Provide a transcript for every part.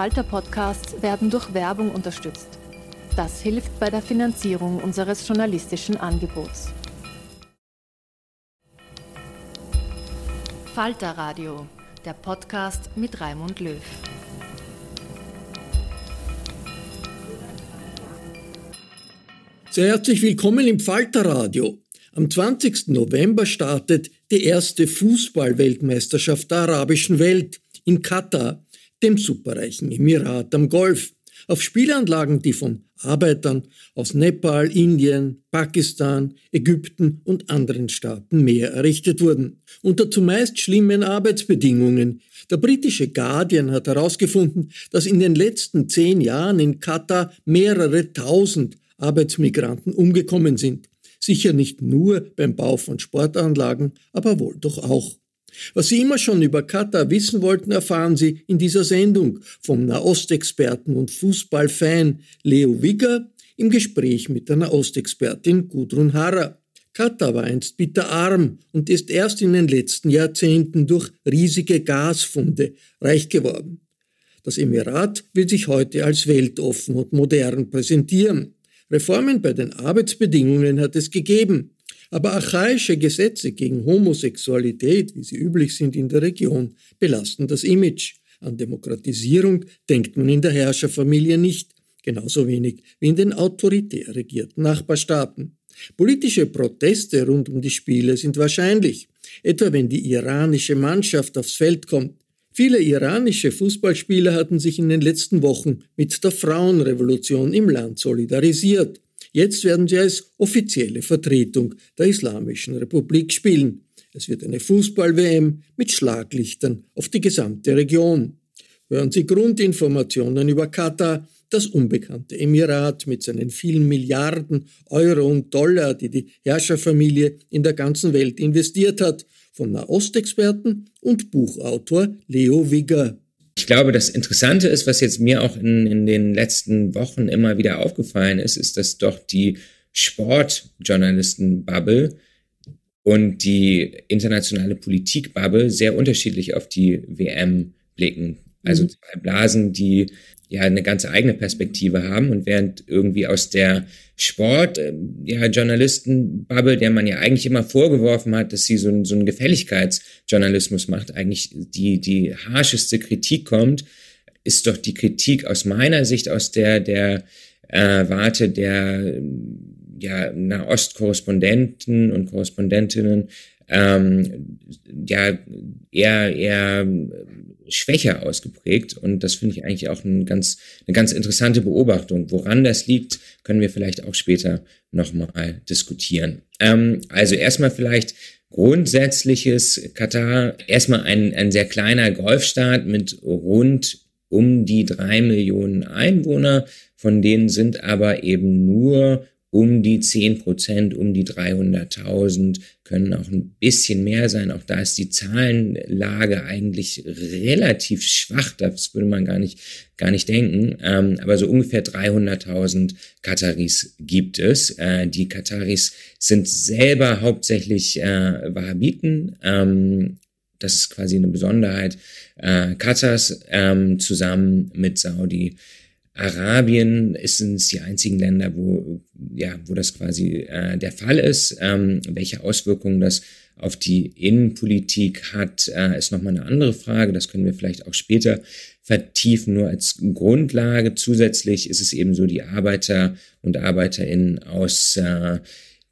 Falter-Podcasts werden durch Werbung unterstützt. Das hilft bei der Finanzierung unseres journalistischen Angebots. Falter Radio, der Podcast mit Raimund Löw. Sehr herzlich willkommen im Falter Radio. Am 20. November startet die erste Fußballweltmeisterschaft der arabischen Welt in Katar, dem superreichen Emirat am Golf, auf Spielanlagen, die von Arbeitern aus Nepal, Indien, Pakistan, Ägypten und anderen Staaten mehr errichtet wurden, unter zumeist schlimmen Arbeitsbedingungen. Der britische Guardian hat herausgefunden, dass in den letzten zehn Jahren in Katar mehrere tausend Arbeitsmigranten umgekommen sind. Sicher nicht nur beim Bau von Sportanlagen, aber wohl doch auch. Was Sie immer schon über Katar wissen wollten, erfahren Sie in dieser Sendung vom Nahostexperten und Fußballfan Leo Wigger im Gespräch mit der Nahostexpertin Gudrun Harrer. Katar war einst bitterarm und ist erst in den letzten Jahrzehnten durch riesige Gasfunde reich geworden. Das Emirat will sich heute als weltoffen und modern präsentieren. Reformen bei den Arbeitsbedingungen hat es gegeben, aber archaische Gesetze gegen Homosexualität, wie sie üblich sind in der Region, belasten das Image. An Demokratisierung denkt man in der Herrscherfamilie nicht, genauso wenig wie in den autoritär regierten Nachbarstaaten. Politische Proteste rund um die Spiele sind wahrscheinlich, etwa wenn die iranische Mannschaft aufs Feld kommt. Viele iranische Fußballspieler hatten sich in den letzten Wochen mit der Frauenrevolution im Land solidarisiert. Jetzt werden sie als offizielle Vertretung der Islamischen Republik spielen. Es wird eine Fußball-WM mit Schlaglichtern auf die gesamte Region. Hören Sie Grundinformationen über Katar, das unbekannte Emirat mit seinen vielen Milliarden Euro und Dollar, die die Herrscherfamilie in der ganzen Welt investiert hat, von Nahostexperten und Buchautor Leo Wigger. Ich glaube, das Interessante ist, was jetzt mir auch in, in den letzten Wochen immer wieder aufgefallen ist, ist, dass doch die Sportjournalisten-Bubble und die internationale Politik-Bubble sehr unterschiedlich auf die WM blicken. Also mhm. zwei Blasen, die ja eine ganz eigene Perspektive haben und während irgendwie aus der Sport, äh, ja, Journalistenbubble, der man ja eigentlich immer vorgeworfen hat, dass sie so, ein, so einen Gefälligkeitsjournalismus macht, eigentlich die, die harscheste Kritik kommt, ist doch die Kritik aus meiner Sicht, aus der, der äh, Warte der ja, Nahost-Korrespondenten und Korrespondentinnen ähm, ja eher, eher schwächer ausgeprägt. Und das finde ich eigentlich auch ein ganz, eine ganz interessante Beobachtung. Woran das liegt, können wir vielleicht auch später nochmal diskutieren. Ähm, also erstmal vielleicht grundsätzliches Katar, erstmal ein, ein sehr kleiner Golfstaat mit rund um die drei Millionen Einwohner, von denen sind aber eben nur um die 10 Prozent, um die 300.000, können auch ein bisschen mehr sein. Auch da ist die Zahlenlage eigentlich relativ schwach. Das würde man gar nicht, gar nicht denken. Ähm, aber so ungefähr 300.000 Kataris gibt es. Äh, die Kataris sind selber hauptsächlich äh, Wahhabiten. Ähm, das ist quasi eine Besonderheit äh, Katars ähm, zusammen mit Saudi Arabien sind es die einzigen Länder, wo, ja, wo das quasi äh, der Fall ist. Ähm, welche Auswirkungen das auf die Innenpolitik hat, äh, ist nochmal eine andere Frage. Das können wir vielleicht auch später vertiefen. Nur als Grundlage zusätzlich ist es eben so, die Arbeiter und Arbeiterinnen aus äh,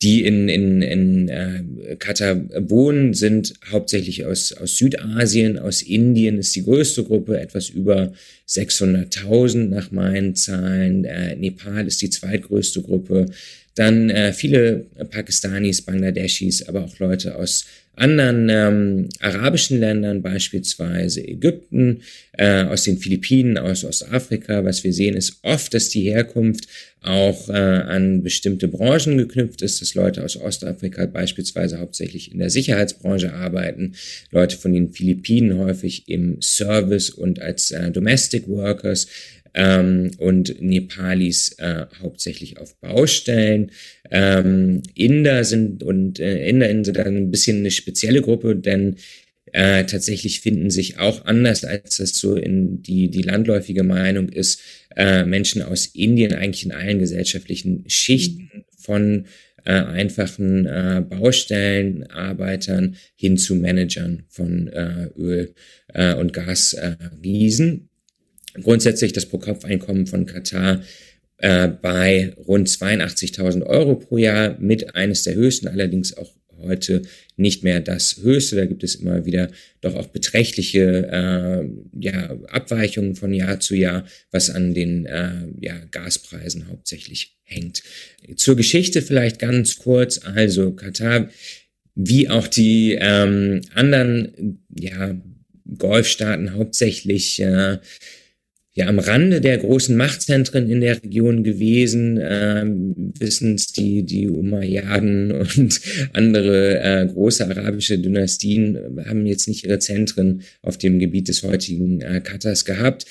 die in, in, in äh, Katar wohnen, sind hauptsächlich aus, aus Südasien, aus Indien ist die größte Gruppe, etwas über 600.000 nach meinen Zahlen. Äh, Nepal ist die zweitgrößte Gruppe. Dann äh, viele Pakistanis, Bangladeschis, aber auch Leute aus anderen ähm, arabischen Ländern, beispielsweise Ägypten, äh, aus den Philippinen, aus Ostafrika. Was wir sehen, ist oft, dass die Herkunft auch äh, an bestimmte Branchen geknüpft ist, dass Leute aus Ostafrika beispielsweise hauptsächlich in der Sicherheitsbranche arbeiten, Leute von den Philippinen häufig im Service und als äh, Domestic Workers ähm, und Nepalis äh, hauptsächlich auf Baustellen. Ähm, Inder sind und äh, Inderinnen sind dann ein bisschen eine spezielle Gruppe, denn äh, tatsächlich finden sich auch anders, als das so in die, die landläufige Meinung ist, äh, Menschen aus Indien eigentlich in allen gesellschaftlichen Schichten von äh, einfachen äh, Baustellenarbeitern hin zu Managern von äh, Öl- äh, und Gasriesen. Äh, Grundsätzlich das Pro-Kopf-Einkommen von Katar äh, bei rund 82.000 Euro pro Jahr mit eines der höchsten, allerdings auch heute nicht mehr das Höchste. Da gibt es immer wieder doch auch beträchtliche äh, ja, Abweichungen von Jahr zu Jahr, was an den äh, ja, Gaspreisen hauptsächlich hängt. Zur Geschichte vielleicht ganz kurz. Also Katar, wie auch die ähm, anderen ja, Golfstaaten hauptsächlich äh, ja am Rande der großen Machtzentren in der Region gewesen, ähm, wissens die, die Umayyaden und andere äh, große arabische Dynastien haben jetzt nicht ihre Zentren auf dem Gebiet des heutigen äh, Katars gehabt.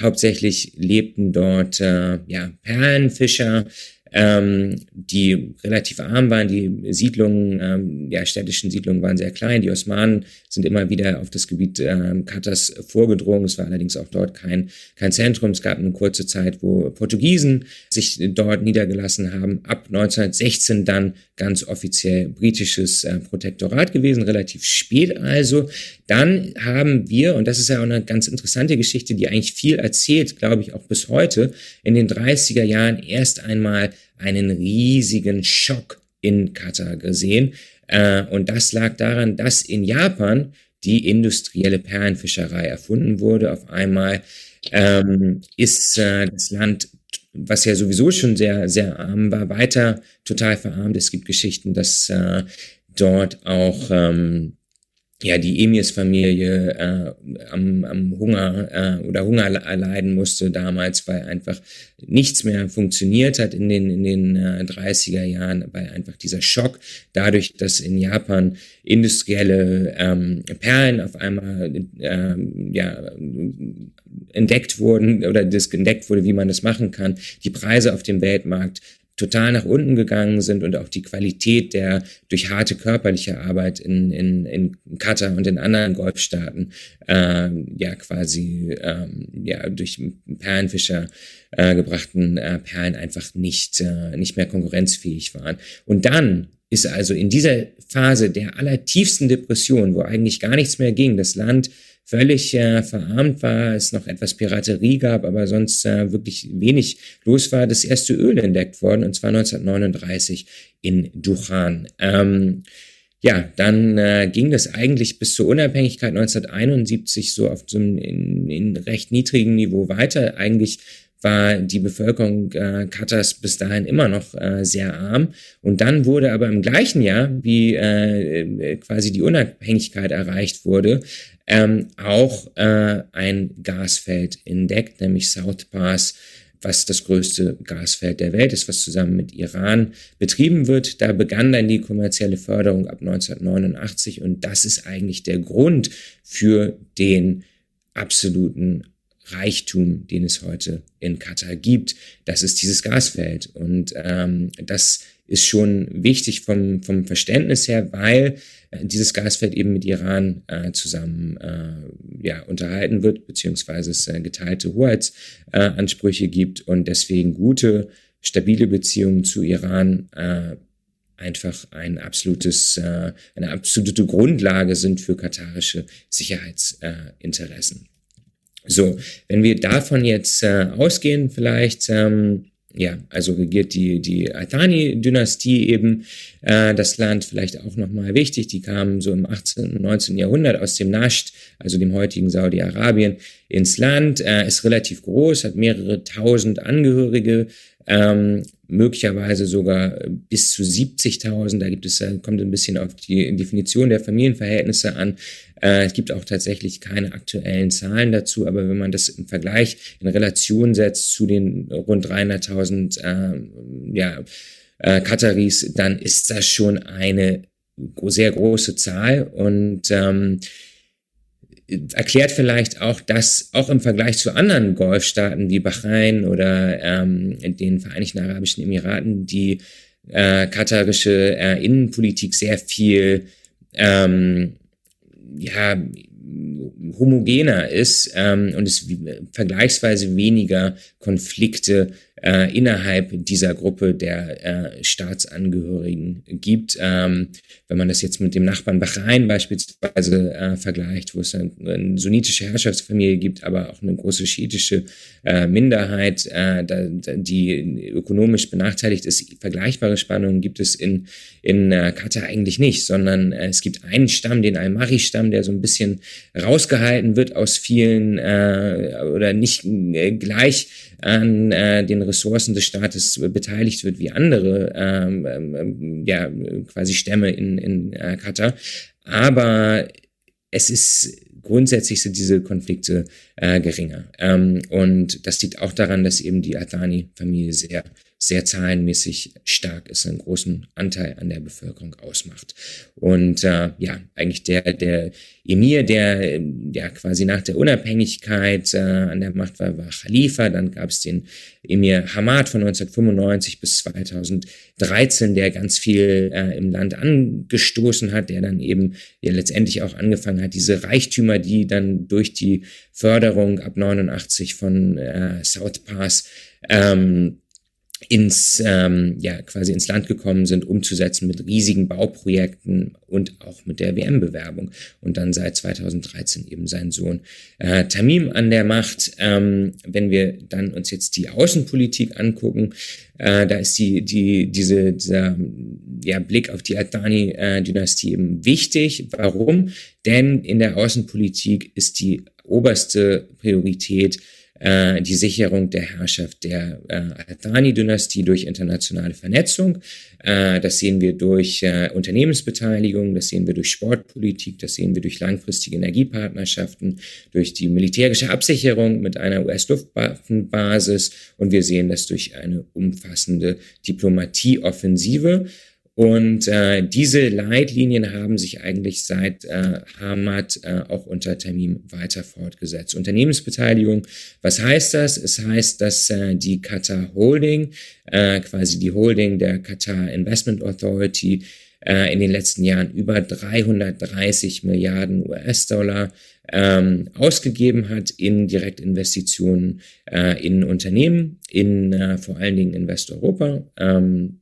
Hauptsächlich lebten dort äh, ja, Perlenfischer, ähm, die relativ arm waren. Die Siedlungen, ähm, ja, städtischen Siedlungen waren sehr klein. Die Osmanen sind immer wieder auf das Gebiet ähm, Katars vorgedrungen. Es war allerdings auch dort kein, kein Zentrum. Es gab eine kurze Zeit, wo Portugiesen sich dort niedergelassen haben. Ab 1916 dann ganz offiziell britisches äh, Protektorat gewesen, relativ spät also. Dann haben wir, und das ist ja auch eine ganz interessante Geschichte, die eigentlich viel erzählt, glaube ich, auch bis heute, in den 30er Jahren erst einmal einen riesigen Schock in Katar gesehen. Äh, und das lag daran, dass in Japan die industrielle Perlenfischerei erfunden wurde. Auf einmal ähm, ist äh, das Land was ja sowieso schon sehr, sehr arm war, weiter total verarmt. Es gibt Geschichten, dass äh, dort auch ähm, ja die Emirs-Familie äh, am, am Hunger äh, oder Hunger leiden musste damals, weil einfach nichts mehr funktioniert hat in den in den äh, 30er Jahren, weil einfach dieser Schock dadurch, dass in Japan industrielle ähm, Perlen auf einmal äh, ja entdeckt wurden oder das entdeckt wurde, wie man das machen kann, die Preise auf dem Weltmarkt total nach unten gegangen sind und auch die Qualität der durch harte körperliche Arbeit in, in, in Katar und in anderen Golfstaaten äh, ja quasi ähm, ja durch Perlenfischer äh, gebrachten äh, Perlen einfach nicht, äh, nicht mehr konkurrenzfähig waren. Und dann ist also in dieser Phase der allertiefsten Depression, wo eigentlich gar nichts mehr ging, das Land völlig äh, verarmt war, es noch etwas Piraterie gab, aber sonst äh, wirklich wenig los war, das erste Öl entdeckt worden, und zwar 1939 in Duchan. Ähm, ja, dann äh, ging das eigentlich bis zur Unabhängigkeit 1971 so auf so einem in, in recht niedrigen Niveau weiter. Eigentlich war die Bevölkerung äh, Katars bis dahin immer noch äh, sehr arm. Und dann wurde aber im gleichen Jahr, wie äh, quasi die Unabhängigkeit erreicht wurde, ähm, auch äh, ein Gasfeld entdeckt, nämlich South Pass, was das größte Gasfeld der Welt ist, was zusammen mit Iran betrieben wird. Da begann dann die kommerzielle Förderung ab 1989 und das ist eigentlich der Grund für den absoluten Reichtum, den es heute in Katar gibt. Das ist dieses Gasfeld und ähm, das ist schon wichtig vom, vom Verständnis her, weil äh, dieses Gasfeld eben mit Iran äh, zusammen äh, ja, unterhalten wird, beziehungsweise es äh, geteilte Hoheitsansprüche gibt und deswegen gute, stabile Beziehungen zu Iran äh, einfach ein absolutes, äh, eine absolute Grundlage sind für katarische Sicherheitsinteressen. So, wenn wir davon jetzt äh, ausgehen, vielleicht ähm, ja, also regiert die, die Athani-Dynastie eben äh, das Land vielleicht auch nochmal wichtig. Die kamen so im 18. und 19. Jahrhundert aus dem Nascht, also dem heutigen Saudi-Arabien, ins Land, äh, ist relativ groß, hat mehrere tausend Angehörige, ähm, möglicherweise sogar bis zu 70.000. Da gibt es, kommt ein bisschen auf die Definition der Familienverhältnisse an. Äh, es gibt auch tatsächlich keine aktuellen Zahlen dazu, aber wenn man das im Vergleich in Relation setzt zu den rund 300.000 äh, ja, äh, Kataris, dann ist das schon eine sehr große Zahl und ähm, erklärt vielleicht auch, dass auch im Vergleich zu anderen Golfstaaten wie Bahrain oder ähm, den Vereinigten Arabischen Emiraten die äh, katarische äh, Innenpolitik sehr viel ähm, ja, homogener ist ähm, und es vergleichsweise weniger Konflikte äh, innerhalb dieser Gruppe der äh, Staatsangehörigen gibt. Ähm, wenn man das jetzt mit dem Nachbarn Bahrain beispielsweise äh, vergleicht, wo es eine, eine sunnitische Herrschaftsfamilie gibt, aber auch eine große schiitische äh, Minderheit, äh, da, die ökonomisch benachteiligt ist, vergleichbare Spannungen gibt es in, in äh, Katar eigentlich nicht, sondern äh, es gibt einen Stamm, den Al-Mari-Stamm, der so ein bisschen rausgehalten wird aus vielen äh, oder nicht äh, gleich an äh, den Ressourcen des Staates beteiligt wird wie andere ähm, ähm, ja quasi Stämme in, in äh, Katar. Aber es ist grundsätzlich sind diese Konflikte äh, geringer. Ähm, und das liegt auch daran, dass eben die Adani-Familie sehr sehr zahlenmäßig stark ist, einen großen Anteil an der Bevölkerung ausmacht. Und äh, ja, eigentlich der, der Emir, der ja quasi nach der Unabhängigkeit äh, an der Macht war, war Khalifa. Dann gab es den Emir Hamad von 1995 bis 2013, der ganz viel äh, im Land angestoßen hat, der dann eben ja letztendlich auch angefangen hat, diese Reichtümer, die dann durch die Förderung ab 89 von äh, South Pass ähm, ins ähm, ja quasi ins Land gekommen sind, umzusetzen mit riesigen Bauprojekten und auch mit der WM-Bewerbung und dann seit 2013 eben sein Sohn äh, Tamim an der Macht. Ähm, wenn wir dann uns jetzt die Außenpolitik angucken, äh, da ist die die diese dieser ja Blick auf die Adani-Dynastie eben wichtig. Warum? Denn in der Außenpolitik ist die oberste Priorität äh, die Sicherung der Herrschaft der äh, Athani-Dynastie durch internationale Vernetzung. Äh, das sehen wir durch äh, Unternehmensbeteiligung, das sehen wir durch Sportpolitik, das sehen wir durch langfristige Energiepartnerschaften, durch die militärische Absicherung mit einer US-Luftwaffenbasis und wir sehen das durch eine umfassende Diplomatieoffensive. Und äh, diese Leitlinien haben sich eigentlich seit äh, Hamad äh, auch unter Tamim weiter fortgesetzt. Unternehmensbeteiligung, was heißt das? Es heißt, dass äh, die Qatar Holding, äh, quasi die Holding der Qatar Investment Authority, äh, in den letzten Jahren über 330 Milliarden US-Dollar ähm, ausgegeben hat in Direktinvestitionen äh, in Unternehmen, in äh, vor allen Dingen in Westeuropa. Ähm,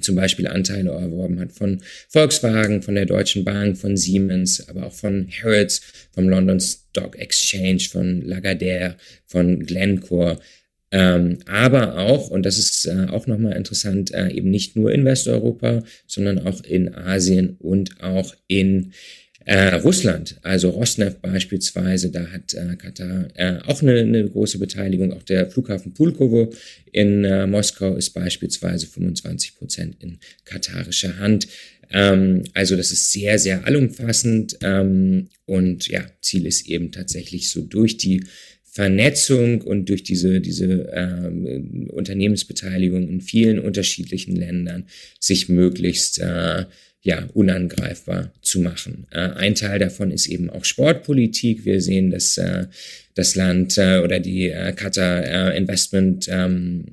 zum Beispiel Anteile erworben hat von Volkswagen, von der Deutschen Bank, von Siemens, aber auch von Harrods, vom London Stock Exchange, von Lagardère, von Glencore. Ähm, aber auch, und das ist äh, auch nochmal interessant, äh, eben nicht nur in Westeuropa, sondern auch in Asien und auch in äh, Russland, also Rosneft beispielsweise, da hat äh, Katar äh, auch eine, eine große Beteiligung. Auch der Flughafen Pulkovo in äh, Moskau ist beispielsweise 25 Prozent in katarischer Hand. Ähm, also das ist sehr, sehr allumfassend. Ähm, und ja, Ziel ist eben tatsächlich so durch die Vernetzung und durch diese, diese ähm, Unternehmensbeteiligung in vielen unterschiedlichen Ländern sich möglichst äh, ja, unangreifbar zu machen. Äh, ein Teil davon ist eben auch Sportpolitik. Wir sehen, dass äh, das Land äh, oder die äh, Qatar äh, Investment ähm,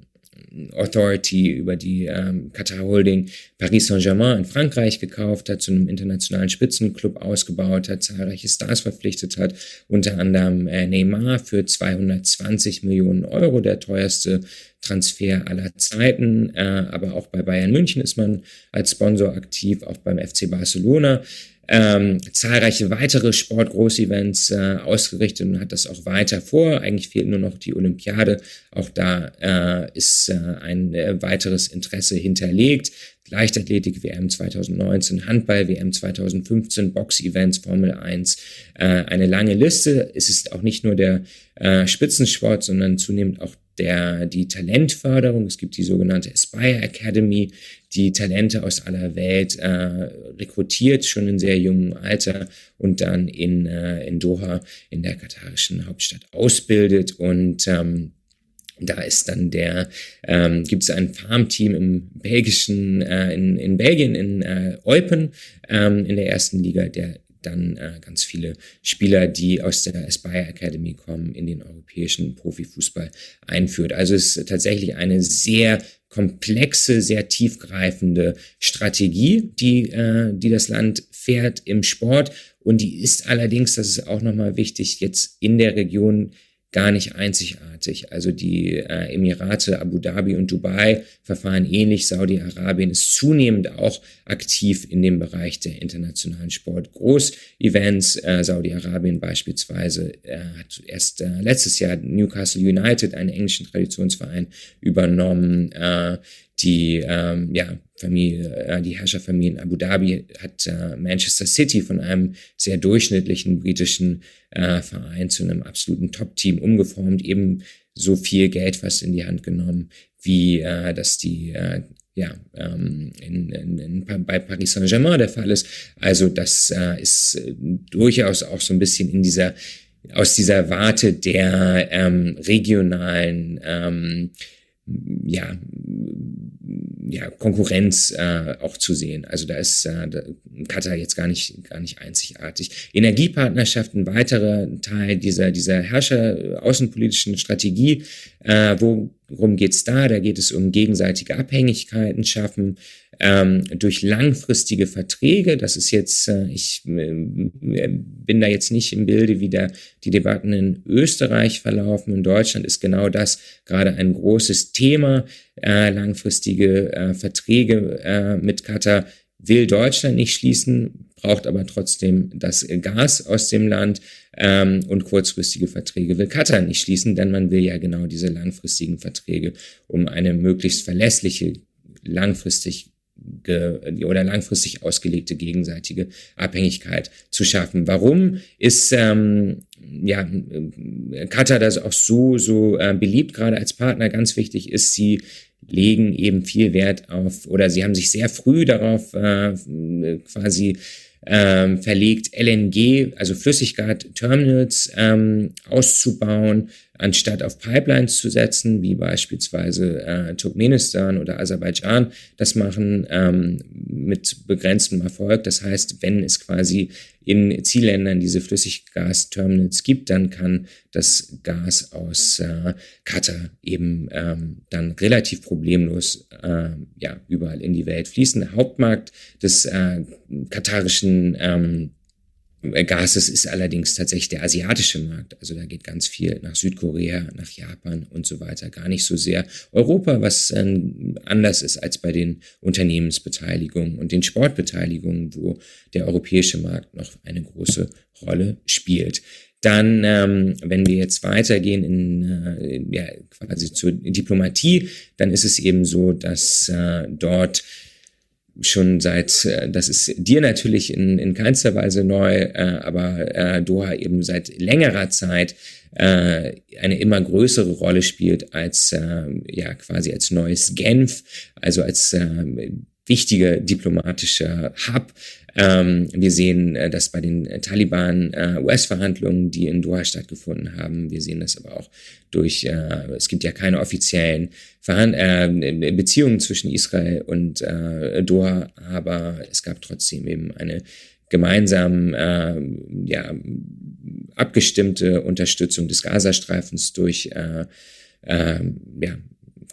Authority über die ähm, Qatar Holding Paris Saint-Germain in Frankreich gekauft hat, zu einem internationalen Spitzenclub ausgebaut hat, zahlreiche Stars verpflichtet hat, unter anderem äh, Neymar für 220 Millionen Euro, der teuerste Transfer aller Zeiten. Äh, aber auch bei Bayern München ist man als Sponsor aktiv, auch beim FC Barcelona ähm, zahlreiche weitere Sportgroßevents äh, ausgerichtet und hat das auch weiter vor. Eigentlich fehlt nur noch die Olympiade. Auch da äh, ist äh, ein äh, weiteres Interesse hinterlegt. Leichtathletik WM 2019, Handball WM 2015, Box-Events, Formel 1, äh, eine lange Liste. Es ist auch nicht nur der äh, Spitzensport, sondern zunehmend auch der, die Talentförderung. Es gibt die sogenannte Aspire Academy, die Talente aus aller Welt äh, rekrutiert, schon in sehr jungem Alter und dann in, äh, in Doha, in der katarischen Hauptstadt, ausbildet. Und ähm, da ist dann der, ähm, gibt es ein Farmteam im belgischen, äh, in, in Belgien, in äh, Eupen, ähm, in der ersten Liga, der dann äh, ganz viele Spieler, die aus der Aspire Academy kommen, in den europäischen Profifußball einführt. Also es ist tatsächlich eine sehr komplexe, sehr tiefgreifende Strategie, die, äh, die das Land fährt im Sport. Und die ist allerdings, das ist auch nochmal wichtig, jetzt in der Region gar nicht einzigartig. Also die äh, Emirate, Abu Dhabi und Dubai verfahren ähnlich. Saudi-Arabien ist zunehmend auch aktiv in dem Bereich der internationalen Sport. Groß-Events, äh, Saudi-Arabien beispielsweise äh, hat erst äh, letztes Jahr Newcastle United, einen englischen Traditionsverein, übernommen. Die ähm, ja, Familie, äh, die Herrscherfamilie in Abu Dhabi hat äh, Manchester City von einem sehr durchschnittlichen britischen äh, Verein zu einem absoluten Top-Team umgeformt, eben so viel Geld fast in die Hand genommen, wie äh, das die äh, ja, ähm, in, in, in, bei Paris Saint-Germain der Fall ist. Also das äh, ist äh, durchaus auch so ein bisschen in dieser aus dieser Warte der ähm, regionalen ähm, ja, ja, Konkurrenz äh, auch zu sehen. Also da ist äh, Katar jetzt gar nicht, gar nicht einzigartig. Energiepartnerschaft, ein weiterer Teil dieser, dieser Herrscher außenpolitischen Strategie. Äh, worum geht's da? Da geht es um gegenseitige Abhängigkeiten schaffen, ähm, durch langfristige Verträge. Das ist jetzt, äh, ich äh, bin da jetzt nicht im Bilde, wie da die Debatten in Österreich verlaufen. In Deutschland ist genau das gerade ein großes Thema. Äh, langfristige äh, Verträge äh, mit Katar will Deutschland nicht schließen, braucht aber trotzdem das Gas aus dem Land ähm, und kurzfristige Verträge will Katar nicht schließen, denn man will ja genau diese langfristigen Verträge, um eine möglichst verlässliche, langfristig oder langfristig ausgelegte gegenseitige Abhängigkeit zu schaffen. Warum ist ähm, ja, Katar das auch so, so äh, beliebt, gerade als Partner? Ganz wichtig ist, sie legen eben viel Wert auf, oder sie haben sich sehr früh darauf äh, quasi ähm, verlegt, LNG, also Flüssiggas-Terminals ähm, auszubauen, anstatt auf Pipelines zu setzen, wie beispielsweise äh, Turkmenistan oder Aserbaidschan das machen, ähm, mit begrenztem Erfolg. Das heißt, wenn es quasi in Zielländern diese Flüssiggasterminals gibt, dann kann das Gas aus äh, Katar eben ähm, dann relativ problemlos äh, ja, überall in die Welt fließen. Der Hauptmarkt des äh, katarischen ähm, äh, Gases ist allerdings tatsächlich der asiatische Markt. Also da geht ganz viel nach Südkorea, nach Japan und so weiter. Gar nicht so sehr Europa, was ähm, anders ist als bei den Unternehmensbeteiligungen und den Sportbeteiligungen, wo der europäische Markt noch eine große Rolle spielt. Dann, ähm, wenn wir jetzt weitergehen in, äh, ja, quasi zur Diplomatie, dann ist es eben so, dass äh, dort schon seit, äh, das ist dir natürlich in, in keinster Weise neu, äh, aber äh, Doha eben seit längerer Zeit äh, eine immer größere Rolle spielt als äh, ja quasi als neues Genf, also als äh, wichtiger diplomatischer Hub. Ähm, wir sehen äh, das bei den Taliban-US-Verhandlungen, äh, die in Doha stattgefunden haben. Wir sehen das aber auch durch, äh, es gibt ja keine offiziellen Verhand äh, Beziehungen zwischen Israel und äh, Doha, aber es gab trotzdem eben eine gemeinsam äh, ja, abgestimmte Unterstützung des Gazastreifens durch äh, äh, ja,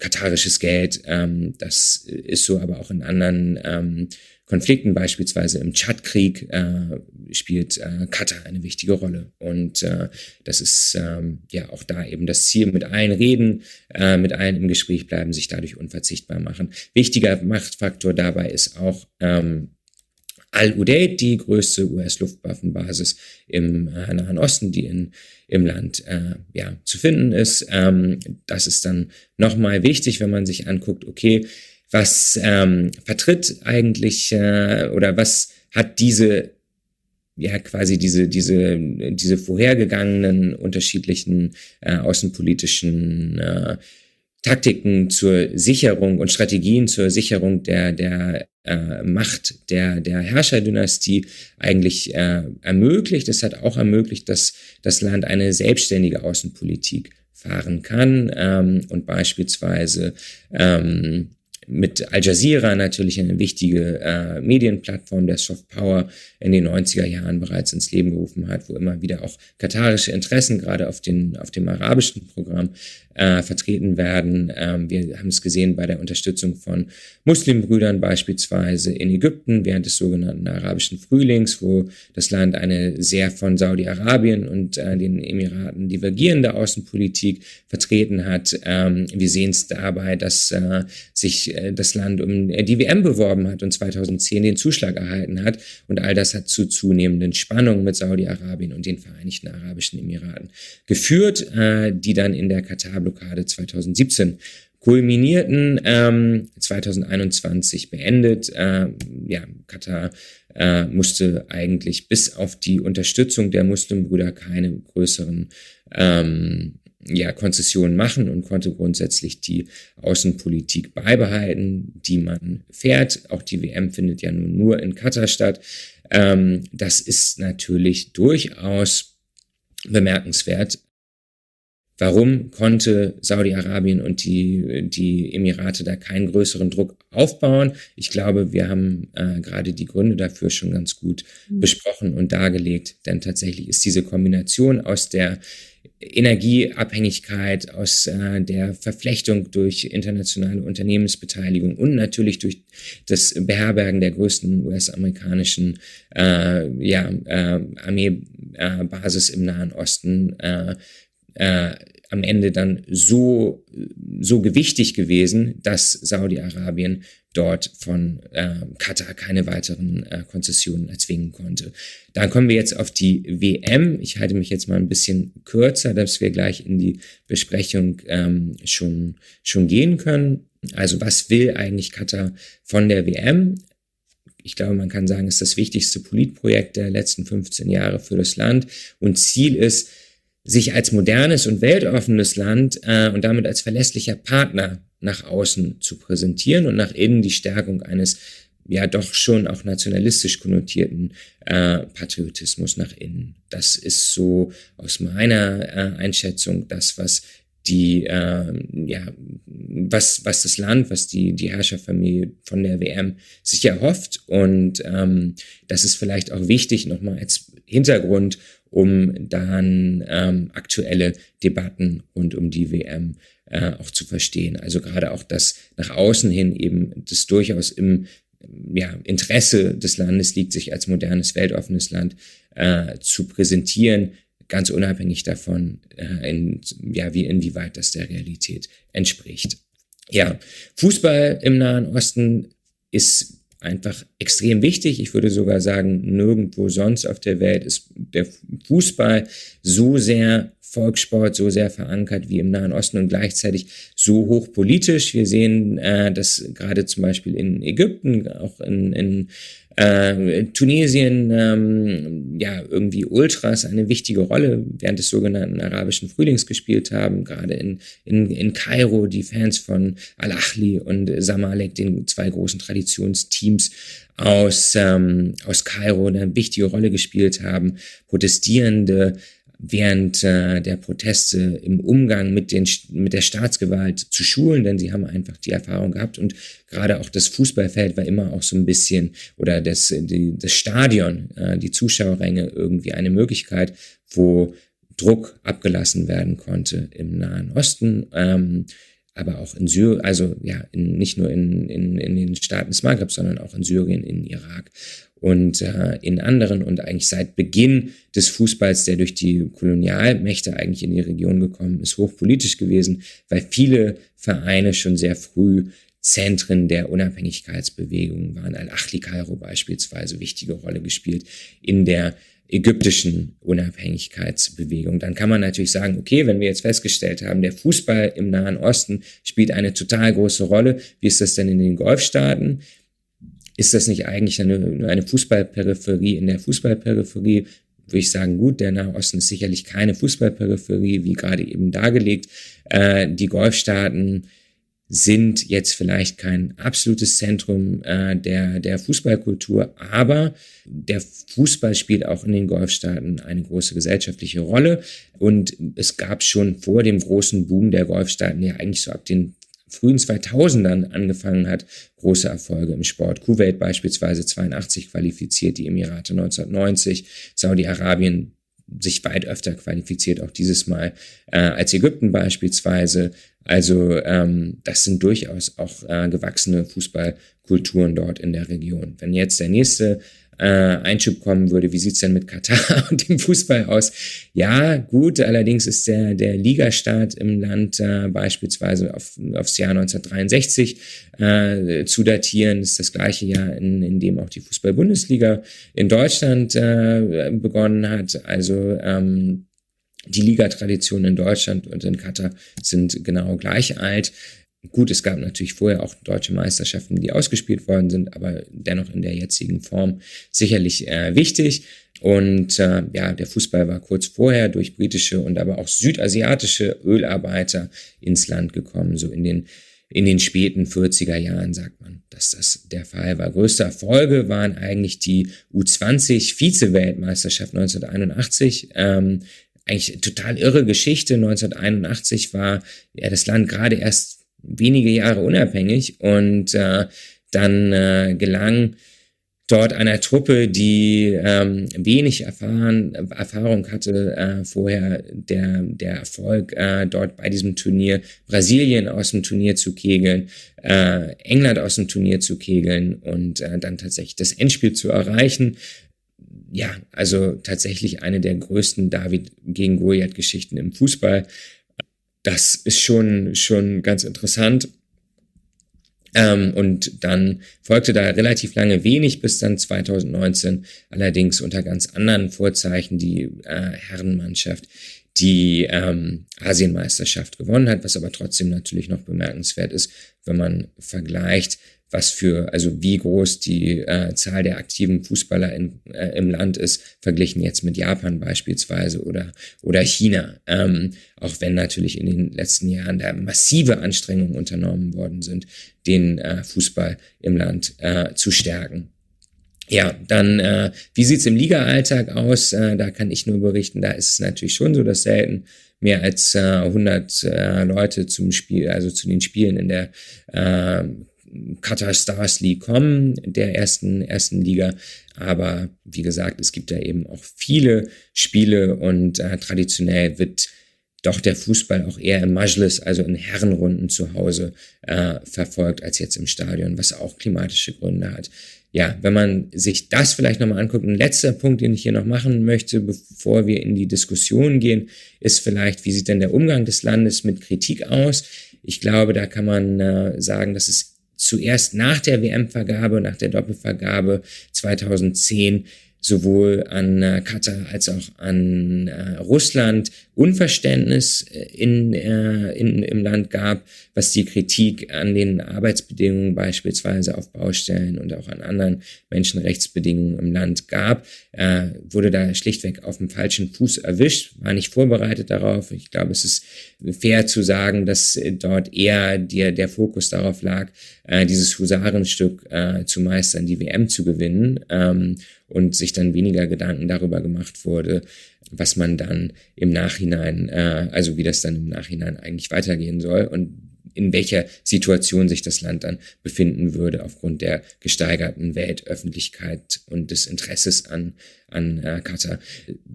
katarisches Geld. Ähm, das ist so aber auch in anderen ähm, Konflikten, beispielsweise im Tschadkrieg, äh, spielt äh, Katar eine wichtige Rolle. Und äh, das ist ähm, ja auch da eben das Ziel, mit allen reden, äh, mit allen im Gespräch bleiben, sich dadurch unverzichtbar machen. Wichtiger Machtfaktor dabei ist auch ähm, Al-Udeid, die größte US-Luftwaffenbasis im äh, Nahen Osten, die in, im Land äh, ja, zu finden ist. Ähm, das ist dann nochmal wichtig, wenn man sich anguckt, okay, was ähm, vertritt eigentlich äh, oder was hat diese ja quasi diese diese diese vorhergegangenen unterschiedlichen äh, außenpolitischen äh, Taktiken zur Sicherung und Strategien zur Sicherung der der äh, Macht der der Herrscherdynastie eigentlich äh, ermöglicht. Es hat auch ermöglicht, dass das Land eine selbstständige Außenpolitik fahren kann ähm, und beispielsweise ähm, mit Al Jazeera natürlich eine wichtige äh, Medienplattform, der Soft Power in den 90er Jahren bereits ins Leben gerufen hat, wo immer wieder auch katarische Interessen gerade auf, den, auf dem arabischen Programm äh, vertreten werden. Ähm, wir haben es gesehen bei der Unterstützung von Muslimbrüdern beispielsweise in Ägypten während des sogenannten arabischen Frühlings, wo das Land eine sehr von Saudi-Arabien und äh, den Emiraten divergierende Außenpolitik vertreten hat. Ähm, wir sehen es dabei, dass äh, sich äh, das Land um die WM beworben hat und 2010 den Zuschlag erhalten hat. Und all das hat zu zunehmenden Spannungen mit Saudi-Arabien und den Vereinigten Arabischen Emiraten geführt, äh, die dann in der Katar-Blockade 2017 kulminierten, ähm, 2021 beendet. Äh, ja, Katar äh, musste eigentlich bis auf die Unterstützung der Muslimbrüder keine größeren ähm, ja, Konzessionen machen und konnte grundsätzlich die Außenpolitik beibehalten, die man fährt. Auch die WM findet ja nun nur in Katar statt. Ähm, das ist natürlich durchaus bemerkenswert. Warum konnte Saudi-Arabien und die, die Emirate da keinen größeren Druck aufbauen? Ich glaube, wir haben äh, gerade die Gründe dafür schon ganz gut mhm. besprochen und dargelegt, denn tatsächlich ist diese Kombination aus der Energieabhängigkeit, aus äh, der Verflechtung durch internationale Unternehmensbeteiligung und natürlich durch das Beherbergen der größten US-amerikanischen äh, ja, äh, Armeebasis im Nahen Osten äh, am Ende dann so, so gewichtig gewesen, dass Saudi-Arabien dort von äh, Katar keine weiteren äh, Konzessionen erzwingen konnte. Dann kommen wir jetzt auf die WM. Ich halte mich jetzt mal ein bisschen kürzer, dass wir gleich in die Besprechung ähm, schon, schon gehen können. Also was will eigentlich Katar von der WM? Ich glaube, man kann sagen, es ist das wichtigste Politprojekt der letzten 15 Jahre für das Land. Und Ziel ist, sich als modernes und weltoffenes Land äh, und damit als verlässlicher Partner nach außen zu präsentieren und nach innen die Stärkung eines ja doch schon auch nationalistisch konnotierten äh, Patriotismus nach innen. Das ist so aus meiner äh, Einschätzung das, was die äh, ja was was das Land, was die die Herrscherfamilie von der WM sich erhofft und ähm, das ist vielleicht auch wichtig nochmal als Hintergrund, um dann ähm, aktuelle Debatten rund um die WM äh, auch zu verstehen. Also gerade auch das nach außen hin eben das durchaus im ja, Interesse des Landes liegt, sich als modernes, weltoffenes Land äh, zu präsentieren, ganz unabhängig davon, äh, in, ja, wie inwieweit das der Realität entspricht. Ja, Fußball im Nahen Osten ist einfach extrem wichtig. Ich würde sogar sagen, nirgendwo sonst auf der Welt ist der Fußball so sehr Volkssport, so sehr verankert wie im Nahen Osten und gleichzeitig so hochpolitisch. Wir sehen äh, das gerade zum Beispiel in Ägypten, auch in, in äh, Tunesien, ähm, ja, irgendwie Ultras eine wichtige Rolle während des sogenannten arabischen Frühlings gespielt haben. Gerade in, in, in Kairo die Fans von Al-Ahli und Samalek, den zwei großen Traditionsteams aus, ähm, aus Kairo, eine wichtige Rolle gespielt haben. Protestierende während äh, der Proteste im Umgang mit, den, mit der Staatsgewalt zu schulen, denn sie haben einfach die Erfahrung gehabt und gerade auch das Fußballfeld war immer auch so ein bisschen oder das, die, das Stadion, äh, die Zuschauerränge irgendwie eine Möglichkeit, wo Druck abgelassen werden konnte im Nahen Osten. Ähm, aber auch in Syrien, also ja, in, nicht nur in, in, in den Staaten des Maghreb, sondern auch in Syrien, in Irak und äh, in anderen und eigentlich seit Beginn des Fußballs, der durch die Kolonialmächte eigentlich in die Region gekommen ist, hochpolitisch gewesen, weil viele Vereine schon sehr früh Zentren der Unabhängigkeitsbewegung waren. Al-Achli Kairo beispielsweise wichtige Rolle gespielt in der ägyptischen Unabhängigkeitsbewegung. Dann kann man natürlich sagen, okay, wenn wir jetzt festgestellt haben, der Fußball im Nahen Osten spielt eine total große Rolle, wie ist das denn in den Golfstaaten? Ist das nicht eigentlich eine, eine Fußballperipherie in der Fußballperipherie? Würde ich sagen, gut, der Nahe Osten ist sicherlich keine Fußballperipherie, wie gerade eben dargelegt. Äh, die Golfstaaten sind jetzt vielleicht kein absolutes Zentrum äh, der, der Fußballkultur, aber der Fußball spielt auch in den Golfstaaten eine große gesellschaftliche Rolle. Und es gab schon vor dem großen Boom der Golfstaaten ja eigentlich so ab den frühen 2000ern angefangen hat, große Erfolge im Sport. Kuwait beispielsweise 82 qualifiziert, die Emirate 1990, Saudi-Arabien sich weit öfter qualifiziert, auch dieses Mal äh, als Ägypten beispielsweise. Also ähm, das sind durchaus auch äh, gewachsene Fußballkulturen dort in der Region. Wenn jetzt der nächste äh, Einschub kommen würde, wie sieht's denn mit Katar und dem Fußball aus? Ja, gut, allerdings ist der, der Ligastart im Land äh, beispielsweise auf, aufs Jahr 1963 äh, zu datieren. Das ist das gleiche Jahr, in, in dem auch die Fußball-Bundesliga in Deutschland äh, begonnen hat. Also ähm, die Ligatraditionen in Deutschland und in Katar sind genau gleich alt. Gut, es gab natürlich vorher auch deutsche Meisterschaften, die ausgespielt worden sind, aber dennoch in der jetzigen Form sicherlich äh, wichtig. Und äh, ja, der Fußball war kurz vorher durch britische und aber auch südasiatische Ölarbeiter ins Land gekommen, so in den in den späten 40er Jahren sagt man, dass das der Fall war. Größte Erfolge waren eigentlich die U20 Vize-Weltmeisterschaft 1981. Ähm, eigentlich total irre Geschichte. 1981 war ja das Land gerade erst wenige Jahre unabhängig und äh, dann äh, gelang dort einer Truppe, die ähm, wenig erfahren, Erfahrung hatte, äh, vorher der, der Erfolg äh, dort bei diesem Turnier, Brasilien aus dem Turnier zu kegeln, äh, England aus dem Turnier zu kegeln und äh, dann tatsächlich das Endspiel zu erreichen. Ja, also tatsächlich eine der größten David gegen Goliath Geschichten im Fußball das ist schon, schon ganz interessant. Ähm, und dann folgte da relativ lange wenig bis dann 2019, allerdings unter ganz anderen Vorzeichen die äh, Herrenmannschaft, die ähm, Asienmeisterschaft gewonnen hat, was aber trotzdem natürlich noch bemerkenswert ist, wenn man vergleicht, was für, also wie groß die äh, Zahl der aktiven Fußballer in, äh, im Land ist, verglichen jetzt mit Japan beispielsweise oder, oder China. Ähm, auch wenn natürlich in den letzten Jahren da massive Anstrengungen unternommen worden sind, den äh, Fußball im Land äh, zu stärken. Ja, dann, äh, wie sieht's im Liga-Alltag aus? Äh, da kann ich nur berichten, da ist es natürlich schon so, dass selten mehr als äh, 100 äh, Leute zum Spiel, also zu den Spielen in der äh, Qatar Stars League kommen, der ersten, ersten Liga. Aber wie gesagt, es gibt da eben auch viele Spiele und äh, traditionell wird doch der Fußball auch eher im Majlis, also in Herrenrunden zu Hause, äh, verfolgt als jetzt im Stadion, was auch klimatische Gründe hat. Ja, wenn man sich das vielleicht nochmal anguckt, ein letzter Punkt, den ich hier noch machen möchte, bevor wir in die Diskussion gehen, ist vielleicht, wie sieht denn der Umgang des Landes mit Kritik aus? Ich glaube, da kann man äh, sagen, dass es zuerst nach der WM-Vergabe, nach der Doppelvergabe 2010 sowohl an äh, Katar als auch an äh, Russland Unverständnis äh, in, äh, in, im Land gab, was die Kritik an den Arbeitsbedingungen beispielsweise auf Baustellen und auch an anderen Menschenrechtsbedingungen im Land gab, äh, wurde da schlichtweg auf dem falschen Fuß erwischt, war nicht vorbereitet darauf. Ich glaube, es ist fair zu sagen, dass dort eher der, der Fokus darauf lag, äh, dieses Husarenstück äh, zu meistern, die WM zu gewinnen. Ähm, und sich dann weniger Gedanken darüber gemacht wurde, was man dann im Nachhinein, äh, also wie das dann im Nachhinein eigentlich weitergehen soll und in welcher Situation sich das Land dann befinden würde aufgrund der gesteigerten Weltöffentlichkeit und des Interesses an, an äh, Katar.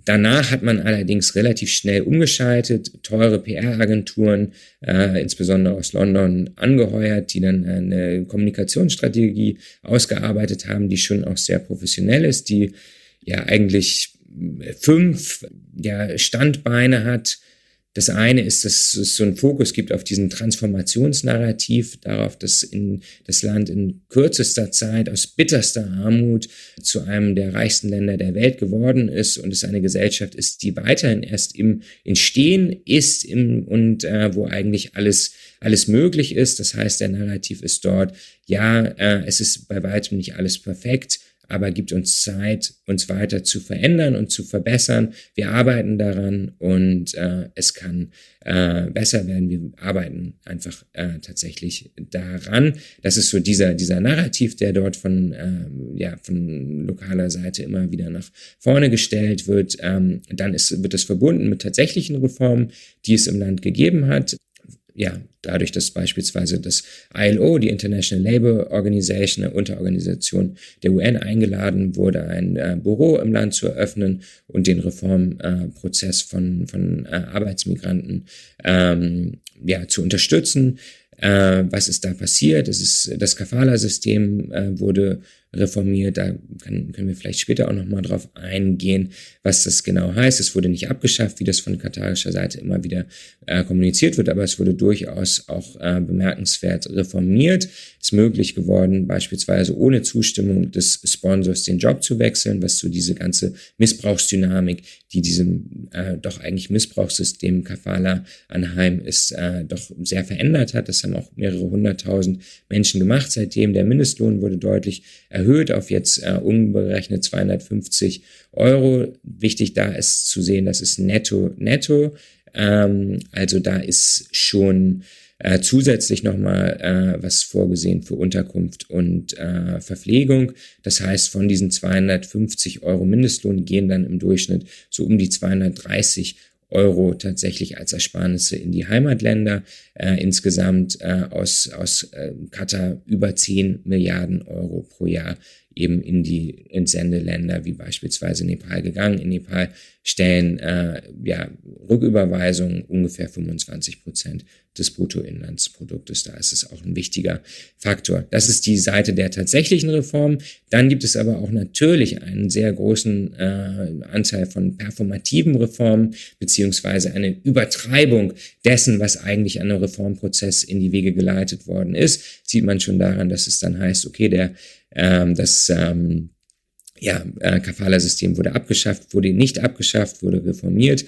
Danach hat man allerdings relativ schnell umgeschaltet, teure PR-Agenturen, äh, insbesondere aus London, angeheuert, die dann eine Kommunikationsstrategie ausgearbeitet haben, die schon auch sehr professionell ist, die ja eigentlich fünf ja, Standbeine hat, das eine ist, dass es so einen Fokus gibt auf diesen Transformationsnarrativ, darauf, dass in das Land in kürzester Zeit aus bitterster Armut zu einem der reichsten Länder der Welt geworden ist und es eine Gesellschaft ist, die weiterhin erst im Entstehen ist im, und äh, wo eigentlich alles alles möglich ist. Das heißt, der Narrativ ist dort, ja, äh, es ist bei weitem nicht alles perfekt, aber gibt uns Zeit, uns weiter zu verändern und zu verbessern. Wir arbeiten daran und äh, es kann äh, besser werden. Wir arbeiten einfach äh, tatsächlich daran. Das ist so dieser, dieser Narrativ, der dort von, äh, ja, von lokaler Seite immer wieder nach vorne gestellt wird. Ähm, dann ist, wird es verbunden mit tatsächlichen Reformen, die es im Land gegeben hat ja, dadurch, dass beispielsweise das ILO, die International Labour Organization, eine Unterorganisation der UN, eingeladen wurde, ein äh, Büro im Land zu eröffnen und den Reformprozess äh, von, von äh, Arbeitsmigranten ähm, ja, zu unterstützen. Äh, was ist da passiert? Es ist, das Kafala-System äh, wurde reformiert. Da können wir vielleicht später auch nochmal drauf eingehen, was das genau heißt. Es wurde nicht abgeschafft, wie das von katarischer Seite immer wieder äh, kommuniziert wird, aber es wurde durchaus auch äh, bemerkenswert reformiert. Es ist möglich geworden, beispielsweise ohne Zustimmung des Sponsors den Job zu wechseln, was so diese ganze Missbrauchsdynamik, die diesem äh, doch eigentlich Missbrauchssystem Kafala anheim ist, äh, doch sehr verändert hat. Das haben auch mehrere hunderttausend Menschen gemacht. Seitdem der Mindestlohn wurde deutlich auf jetzt äh, umberechnet 250 Euro. Wichtig da ist zu sehen, das ist netto, netto. Ähm, also da ist schon äh, zusätzlich nochmal äh, was vorgesehen für Unterkunft und äh, Verpflegung. Das heißt, von diesen 250 Euro Mindestlohn gehen dann im Durchschnitt so um die 230 Euro tatsächlich als Ersparnisse in die Heimatländer. Äh, insgesamt äh, aus, aus äh, Katar über 10 Milliarden Euro pro Jahr eben in die Entsendeländer wie beispielsweise Nepal gegangen. In Nepal stellen äh, ja, Rücküberweisungen ungefähr 25 Prozent des Bruttoinlandsproduktes. Da ist es auch ein wichtiger Faktor. Das ist die Seite der tatsächlichen Reform. Dann gibt es aber auch natürlich einen sehr großen äh, Anteil von performativen Reformen beziehungsweise eine Übertreibung dessen, was eigentlich an einem Reformprozess in die Wege geleitet worden ist. Sieht man schon daran, dass es dann heißt, okay, der ähm, das ähm, ja, äh, Kafala-System wurde abgeschafft, wurde nicht abgeschafft, wurde reformiert.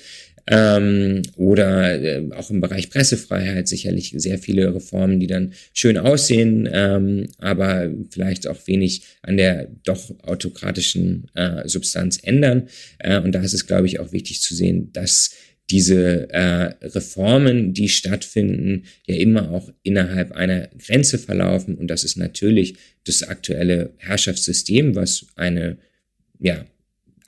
Ähm, oder äh, auch im Bereich Pressefreiheit sicherlich sehr viele Reformen, die dann schön aussehen, ähm, aber vielleicht auch wenig an der doch autokratischen äh, Substanz ändern. Äh, und da ist es, glaube ich, auch wichtig zu sehen, dass diese äh, Reformen, die stattfinden, ja immer auch innerhalb einer Grenze verlaufen. Und das ist natürlich das aktuelle Herrschaftssystem, was eine ja,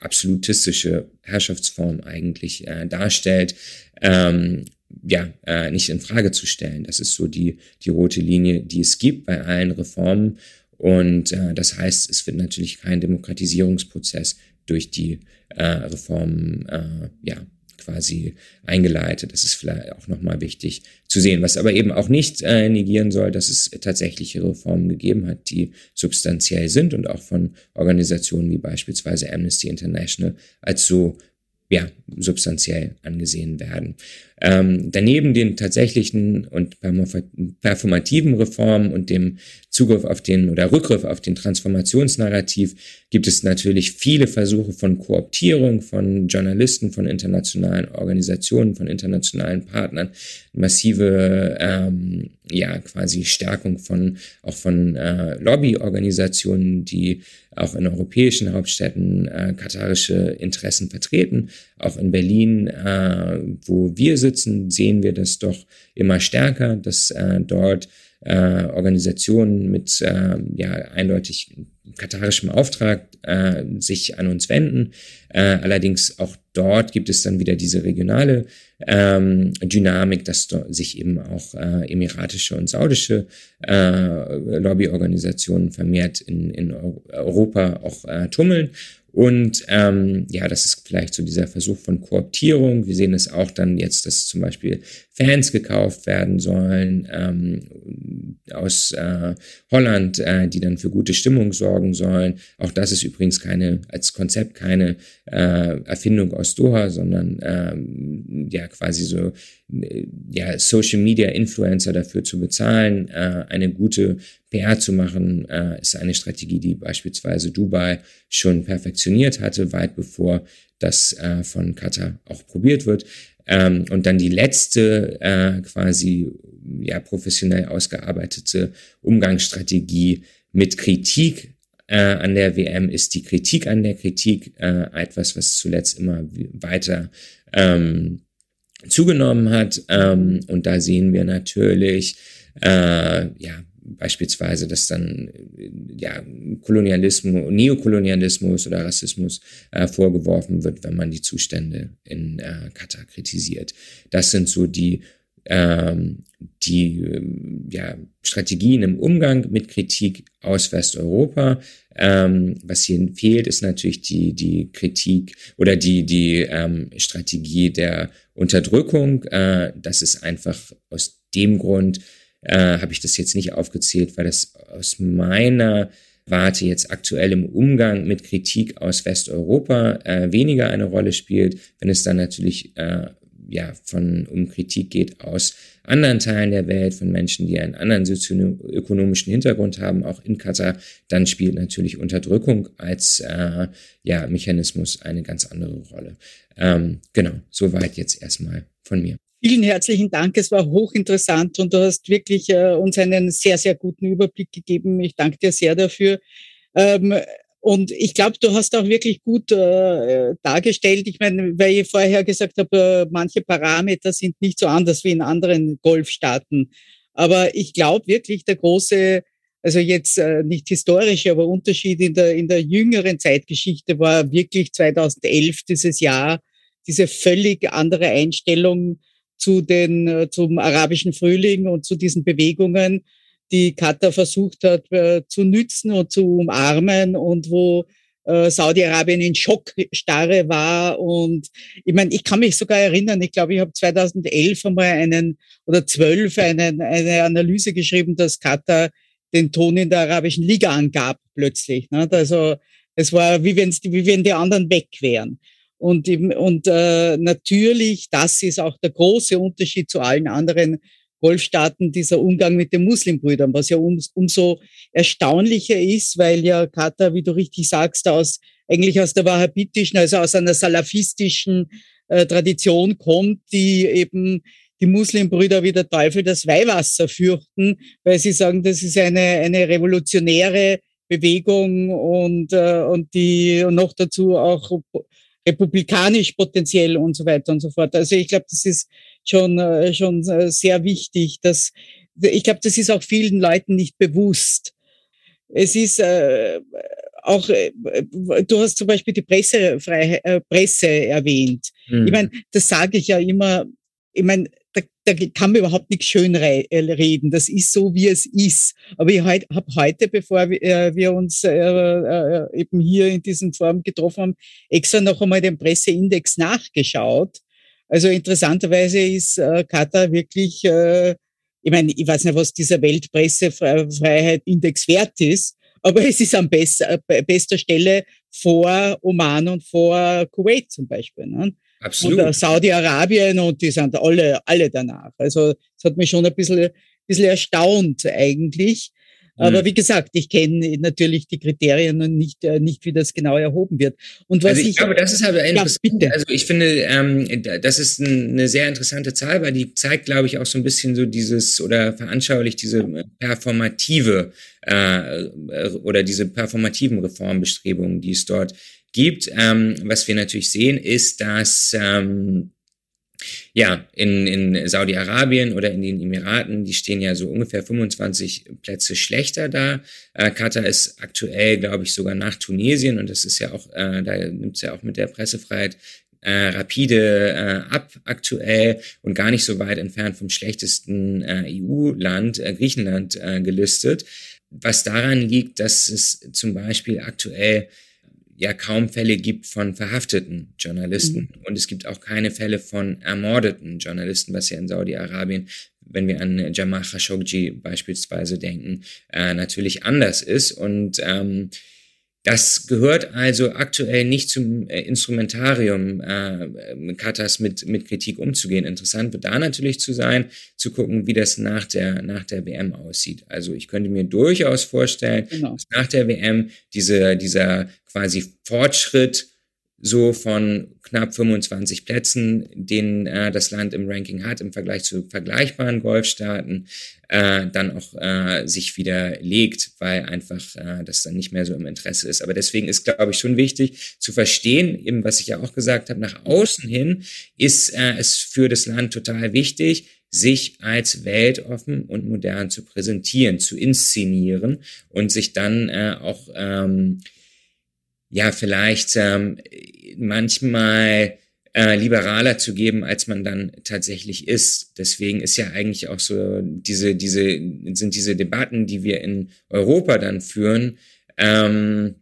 absolutistische Herrschaftsform eigentlich äh, darstellt, ähm, ja, äh, nicht in Frage zu stellen. Das ist so die, die rote Linie, die es gibt bei allen Reformen. Und äh, das heißt, es wird natürlich kein Demokratisierungsprozess durch die äh, Reformen äh, ja, quasi eingeleitet. Das ist vielleicht auch nochmal wichtig zu sehen. Was aber eben auch nicht äh, negieren soll, dass es tatsächliche Reformen gegeben hat, die substanziell sind und auch von Organisationen wie beispielsweise Amnesty International als so ja, substanziell angesehen werden. Ähm, daneben den tatsächlichen und performativen Reformen und dem Zugriff auf den oder Rückgriff auf den Transformationsnarrativ gibt es natürlich viele Versuche von Kooptierung von Journalisten, von internationalen Organisationen, von internationalen Partnern, massive ähm, ja quasi Stärkung von auch von äh, Lobbyorganisationen, die auch in europäischen Hauptstädten äh, katarische Interessen vertreten. Auch in Berlin, äh, wo wir sitzen, sehen wir das doch immer stärker, dass äh, dort äh, Organisationen mit äh, ja eindeutig katarischem Auftrag äh, sich an uns wenden. Äh, allerdings auch dort gibt es dann wieder diese regionale ähm, Dynamik, dass sich eben auch äh, emiratische und saudische äh, Lobbyorganisationen vermehrt in, in Europa auch äh, tummeln. Und ähm, ja, das ist vielleicht so dieser Versuch von Kooptierung. Wir sehen es auch dann jetzt, dass zum Beispiel Fans gekauft werden sollen ähm, aus äh, Holland, äh, die dann für gute Stimmung sorgen sollen. Auch das ist übrigens keine als Konzept keine äh, Erfindung aus Doha, sondern ähm, ja quasi so äh, ja Social Media Influencer dafür zu bezahlen, äh, eine gute PR zu machen, äh, ist eine Strategie, die beispielsweise Dubai schon perfektioniert hatte, weit bevor das äh, von Qatar auch probiert wird. Ähm, und dann die letzte äh, quasi ja professionell ausgearbeitete Umgangsstrategie mit Kritik äh, an der WM ist die Kritik an der Kritik äh, etwas, was zuletzt immer weiter ähm, zugenommen hat. Ähm, und da sehen wir natürlich äh, ja beispielsweise, dass dann ja Kolonialismus, Neokolonialismus oder Rassismus äh, vorgeworfen wird, wenn man die Zustände in äh, Katar kritisiert. Das sind so die ähm, die ähm, ja, Strategien im Umgang mit Kritik aus Westeuropa. Ähm, was hier fehlt, ist natürlich die, die Kritik oder die, die ähm, Strategie der Unterdrückung. Äh, das ist einfach aus dem Grund, äh, habe ich das jetzt nicht aufgezählt, weil das aus meiner Warte jetzt aktuell im Umgang mit Kritik aus Westeuropa äh, weniger eine Rolle spielt, wenn es dann natürlich äh, ja von um Kritik geht aus anderen Teilen der Welt, von Menschen, die einen anderen sozioökonomischen Hintergrund haben, auch in Katar, dann spielt natürlich Unterdrückung als äh, ja, Mechanismus eine ganz andere Rolle. Ähm, genau, soweit jetzt erstmal von mir. Vielen herzlichen Dank. Es war hochinteressant und du hast wirklich äh, uns einen sehr, sehr guten Überblick gegeben. Ich danke dir sehr dafür. Ähm, und ich glaube, du hast auch wirklich gut äh, dargestellt. Ich meine, weil ich vorher gesagt habe, äh, manche Parameter sind nicht so anders wie in anderen Golfstaaten. Aber ich glaube wirklich, der große, also jetzt äh, nicht historische, aber Unterschied in der, in der jüngeren Zeitgeschichte war wirklich 2011 dieses Jahr, diese völlig andere Einstellung zu den, äh, zum arabischen Frühling und zu diesen Bewegungen, die Katar versucht hat äh, zu nützen und zu umarmen und wo äh, Saudi-Arabien in Schockstarre war. Und ich meine, ich kann mich sogar erinnern, ich glaube, ich habe 2011 einmal einen oder 12 einen, eine Analyse geschrieben, dass Katar den Ton in der arabischen Liga angab plötzlich. Ne? Also es war, wie, wenn's, wie wenn die anderen weg wären. Und, und äh, natürlich, das ist auch der große Unterschied zu allen anderen Golfstaaten, dieser Umgang mit den Muslimbrüdern, was ja um, umso erstaunlicher ist, weil ja Katar, wie du richtig sagst, aus, eigentlich aus der wahhabitischen, also aus einer salafistischen äh, Tradition kommt, die eben die Muslimbrüder wie der Teufel das Weihwasser fürchten, weil sie sagen, das ist eine, eine revolutionäre Bewegung und, äh, und die und noch dazu auch republikanisch potenziell und so weiter und so fort. Also ich glaube, das ist schon, äh, schon äh, sehr wichtig. Dass, ich glaube, das ist auch vielen Leuten nicht bewusst. Es ist äh, auch, äh, du hast zum Beispiel die Pressefreiheit, äh, Presse erwähnt. Mhm. Ich meine, das sage ich ja immer, ich meine, da, kann man überhaupt nicht schön äh, reden. Das ist so, wie es ist. Aber ich habe heute, bevor wir, äh, uns äh, eben hier in diesem Forum getroffen haben, extra noch einmal den Presseindex nachgeschaut. Also interessanterweise ist Katar wirklich, ich meine, ich weiß nicht, was dieser Weltpressefreiheit-Index wert ist, aber es ist an best, bester Stelle vor Oman und vor Kuwait zum Beispiel. Ne? Absolut. Und Saudi-Arabien und die sind alle, alle danach. Also es hat mich schon ein bisschen, bisschen erstaunt eigentlich. Aber mhm. wie gesagt, ich kenne natürlich die Kriterien und nicht, äh, nicht, wie das genau erhoben wird. Und was also ich, ich glaube, das ist aber interessant. Ja, bitte. Also ich finde, ähm, das ist eine sehr interessante Zahl, weil die zeigt, glaube ich, auch so ein bisschen so dieses oder veranschaulicht diese äh, performative äh, oder diese performativen Reformbestrebungen, die es dort gibt. Ähm, was wir natürlich sehen, ist, dass ähm, ja, in, in Saudi-Arabien oder in den Emiraten, die stehen ja so ungefähr 25 Plätze schlechter da. Äh, Katar ist aktuell, glaube ich, sogar nach Tunesien und das ist ja auch, äh, da nimmt es ja auch mit der Pressefreiheit äh, rapide äh, ab aktuell und gar nicht so weit entfernt vom schlechtesten äh, EU-Land, äh, Griechenland, äh, gelistet. Was daran liegt, dass es zum Beispiel aktuell ja kaum Fälle gibt von verhafteten Journalisten. Mhm. Und es gibt auch keine Fälle von ermordeten Journalisten, was ja in Saudi-Arabien, wenn wir an Jamal Khashoggi beispielsweise denken, äh, natürlich anders ist. Und ähm, das gehört also aktuell nicht zum äh, Instrumentarium äh, Katas mit, mit Kritik umzugehen. Interessant wird da natürlich zu sein, zu gucken, wie das nach der, nach der WM aussieht. Also ich könnte mir durchaus vorstellen, genau. dass nach der WM diese, dieser quasi Fortschritt so von knapp 25 Plätzen, den äh, das Land im Ranking hat im Vergleich zu vergleichbaren Golfstaaten, äh, dann auch äh, sich wieder legt, weil einfach äh, das dann nicht mehr so im Interesse ist. Aber deswegen ist, glaube ich, schon wichtig zu verstehen, eben was ich ja auch gesagt habe, nach außen hin ist äh, es für das Land total wichtig, sich als weltoffen und modern zu präsentieren, zu inszenieren und sich dann äh, auch ähm, ja vielleicht ähm, manchmal äh, liberaler zu geben, als man dann tatsächlich ist. Deswegen ist ja eigentlich auch so diese, diese, sind diese Debatten, die wir in Europa dann führen, ähm,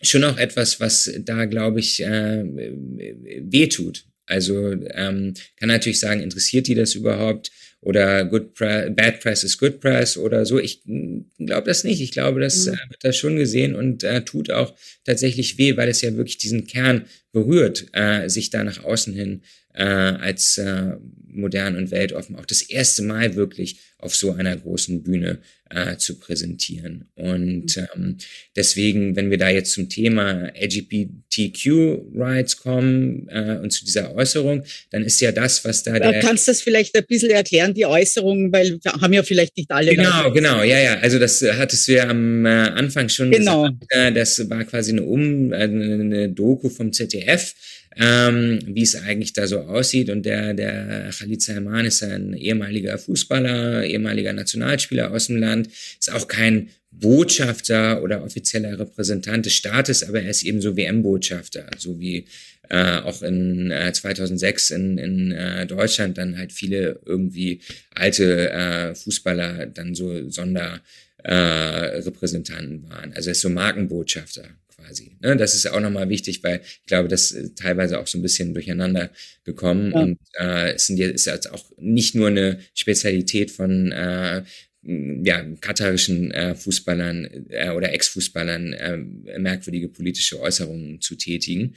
schon auch etwas, was da, glaube ich, äh, wehtut. Also ähm, kann natürlich sagen, interessiert die das überhaupt? Oder good pre bad press is good press oder so. Ich glaube das nicht. Ich glaube, das mhm. äh, wird da schon gesehen und äh, tut auch tatsächlich weh, weil es ja wirklich diesen Kern berührt, äh, sich da nach außen hin äh, als äh, modern und weltoffen auch das erste Mal wirklich auf so einer großen Bühne äh, zu präsentieren. Und mhm. ähm, deswegen, wenn wir da jetzt zum Thema LGBTQ-Rights kommen äh, und zu dieser Äußerung, dann ist ja das, was da der... Kannst du das vielleicht ein bisschen erklären, die Äußerung, weil wir haben ja vielleicht nicht alle... Genau, genau, ja, ja. Also das hattest du ja am äh, Anfang schon genau. gesagt. Äh, das war quasi eine, um, äh, eine Doku vom ZDF, ähm, wie es eigentlich da so aussieht. Und der, der Khalid Salman ist ein ehemaliger Fußballer, ehemaliger Nationalspieler aus dem Land, ist auch kein Botschafter oder offizieller Repräsentant des Staates, aber er ist eben so WM-Botschafter, so wie äh, auch in äh, 2006 in, in äh, Deutschland dann halt viele irgendwie alte äh, Fußballer dann so Sonderrepräsentanten äh, waren. Also er ist so Markenbotschafter quasi. Ne? Das ist auch nochmal wichtig, weil ich glaube, das ist teilweise auch so ein bisschen durcheinander gekommen. Ja. Und äh, es sind jetzt ist auch nicht nur eine Spezialität von äh, ja, katarischen äh, Fußballern äh, oder Ex-Fußballern äh, merkwürdige politische Äußerungen zu tätigen.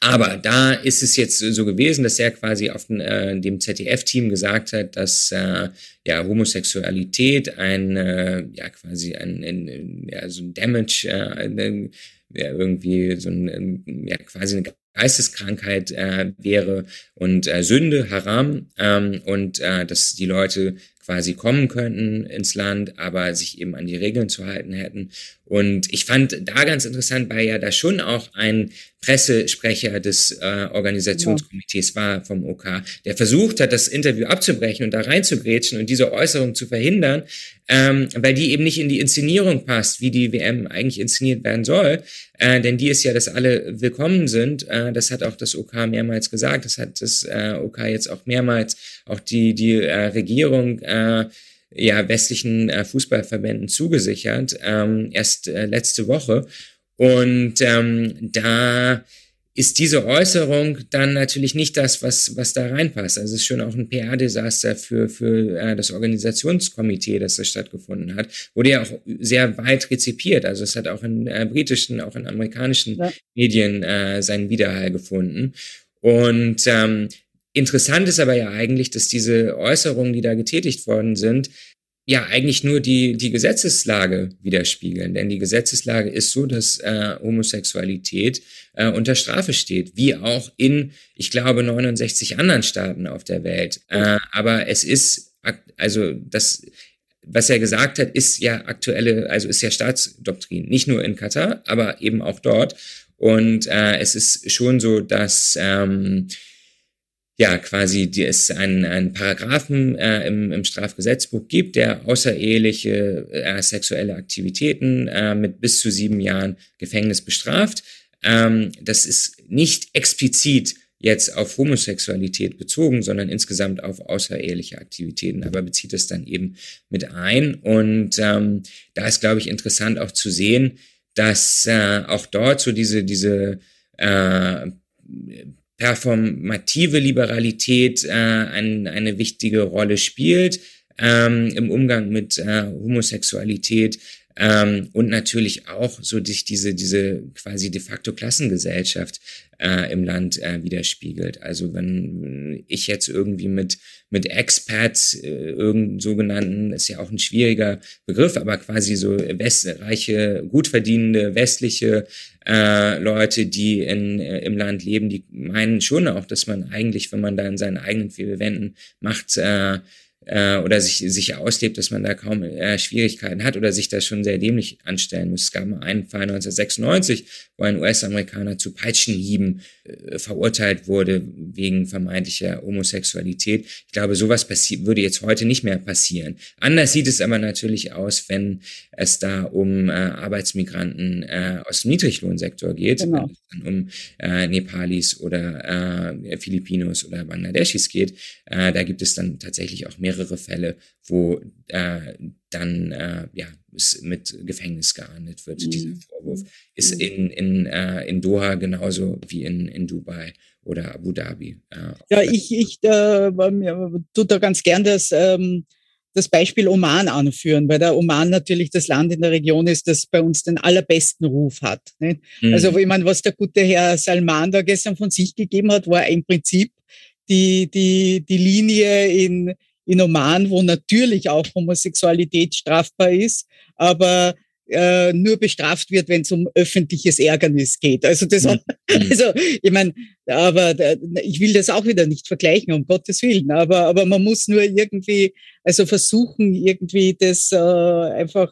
Aber da ist es jetzt so gewesen, dass er quasi auf den, äh, dem ZDF-Team gesagt hat, dass äh, ja Homosexualität ein äh, ja quasi ein, ein ja, so ein Damage, äh, ja, irgendwie so ein ja quasi eine Geisteskrankheit äh, wäre und äh, Sünde, Haram ähm, und äh, dass die Leute quasi kommen könnten ins Land, aber sich eben an die Regeln zu halten hätten. Und ich fand da ganz interessant, weil ja da schon auch ein Pressesprecher des äh, Organisationskomitees war vom OK, der versucht hat, das Interview abzubrechen und da reinzugrätschen und diese Äußerung zu verhindern, ähm, weil die eben nicht in die Inszenierung passt, wie die WM eigentlich inszeniert werden soll. Äh, denn die ist ja, dass alle willkommen sind. Äh, das hat auch das OK mehrmals gesagt. Das hat das äh, OK jetzt auch mehrmals, auch die, die äh, Regierung äh, ja, westlichen äh, Fußballverbänden zugesichert, ähm, erst äh, letzte Woche. Und ähm, da ist diese Äußerung dann natürlich nicht das, was, was da reinpasst. Also es ist schon auch ein PR-Desaster für, für äh, das Organisationskomitee, das da stattgefunden hat. Wurde ja auch sehr weit rezipiert. Also es hat auch in äh, britischen, auch in amerikanischen ja. Medien äh, seinen Widerhall gefunden. Und ähm, interessant ist aber ja eigentlich, dass diese Äußerungen, die da getätigt worden sind, ja eigentlich nur die, die Gesetzeslage widerspiegeln. Denn die Gesetzeslage ist so, dass äh, Homosexualität äh, unter Strafe steht, wie auch in, ich glaube, 69 anderen Staaten auf der Welt. Äh, aber es ist, also das, was er gesagt hat, ist ja aktuelle, also ist ja Staatsdoktrin, nicht nur in Katar, aber eben auch dort. Und äh, es ist schon so, dass ähm, ja quasi die es einen, einen Paragraphen äh, im, im Strafgesetzbuch gibt, der außereheliche äh, sexuelle Aktivitäten äh, mit bis zu sieben Jahren Gefängnis bestraft. Ähm, das ist nicht explizit jetzt auf Homosexualität bezogen, sondern insgesamt auf außereheliche Aktivitäten, aber bezieht es dann eben mit ein. Und ähm, da ist, glaube ich, interessant auch zu sehen, dass äh, auch dort so diese, diese äh, performative Liberalität äh, ein, eine wichtige Rolle spielt ähm, im Umgang mit äh, Homosexualität ähm, und natürlich auch so durch diese, diese quasi de facto Klassengesellschaft äh, im Land äh, widerspiegelt. Also wenn ich jetzt irgendwie mit, mit Expats, äh, irgendeinen sogenannten, ist ja auch ein schwieriger Begriff, aber quasi so westreiche, gut verdienende westliche äh, Leute, die in, äh, im Land leben, die meinen schon auch, dass man eigentlich, wenn man da in seinen eigenen vier Wänden macht, äh, äh, oder sich, sich auslebt, dass man da kaum äh, Schwierigkeiten hat oder sich da schon sehr dämlich anstellen muss. Es gab mal einen Fall 1996, wo ein US-Amerikaner zu Peitschenhieben äh, verurteilt wurde wegen vermeintlicher Homosexualität. Ich glaube, sowas würde jetzt heute nicht mehr passieren. Anders sieht es aber natürlich aus, wenn es da um äh, Arbeitsmigranten äh, aus dem Niedriglohnsektor geht, genau. wenn es dann um äh, Nepalis oder äh, Filipinos oder Bangladeschis geht. Äh, da gibt es dann tatsächlich auch mehrere Fälle, wo äh, dann äh, ja es mit Gefängnis geahndet wird. Mhm. Dieser Vorwurf ist mhm. in in äh, in Doha genauso wie in in Dubai oder Abu Dhabi. Äh, ja, ich ich äh, tue da ganz gern das ähm, das Beispiel Oman anführen, weil der Oman natürlich das Land in der Region ist, das bei uns den allerbesten Ruf hat. Nicht? Mhm. Also ich meine, was der gute Herr Salman da gestern von sich gegeben hat, war im Prinzip die, die, die Linie in, in Oman, wo natürlich auch Homosexualität strafbar ist, aber äh, nur bestraft wird, wenn es um öffentliches Ärgernis geht. Also das, mhm. also ich meine, aber ich will das auch wieder nicht vergleichen, um Gottes Willen. Aber aber man muss nur irgendwie, also versuchen irgendwie das äh, einfach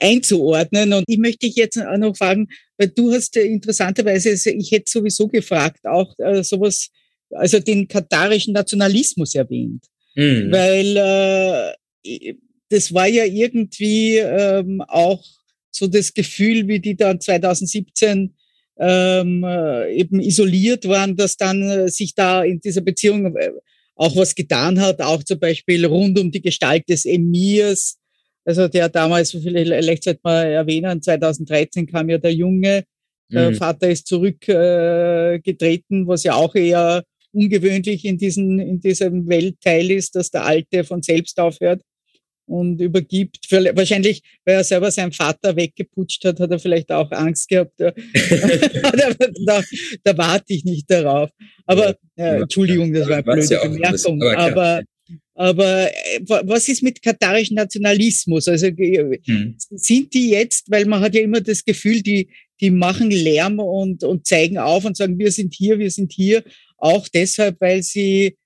einzuordnen. Und ich möchte dich jetzt auch noch fragen, weil du hast interessanterweise, also ich hätte sowieso gefragt, auch äh, sowas, also den katarischen Nationalismus erwähnt, mhm. weil äh, das war ja irgendwie ähm, auch so das Gefühl, wie die dann 2017 ähm, äh, eben isoliert waren, dass dann äh, sich da in dieser Beziehung äh, auch was getan hat, auch zum Beispiel rund um die Gestalt des Emirs, also der damals, vielleicht sollte man erwähnen, 2013 kam ja der Junge, der mhm. Vater ist zurückgetreten, äh, was ja auch eher ungewöhnlich in, diesen, in diesem Weltteil ist, dass der Alte von selbst aufhört und übergibt. Wahrscheinlich, weil er selber seinen Vater weggeputscht hat, hat er vielleicht auch Angst gehabt. da, da, warte ich nicht darauf. Aber äh, Entschuldigung, das war eine blöde ja Bemerkung. Aber, aber äh, was ist mit katarischem Nationalismus? Also hm. sind die jetzt, weil man hat ja immer das Gefühl, die, die machen Lärm und, und zeigen auf und sagen, wir sind hier, wir sind hier, auch deshalb, weil sie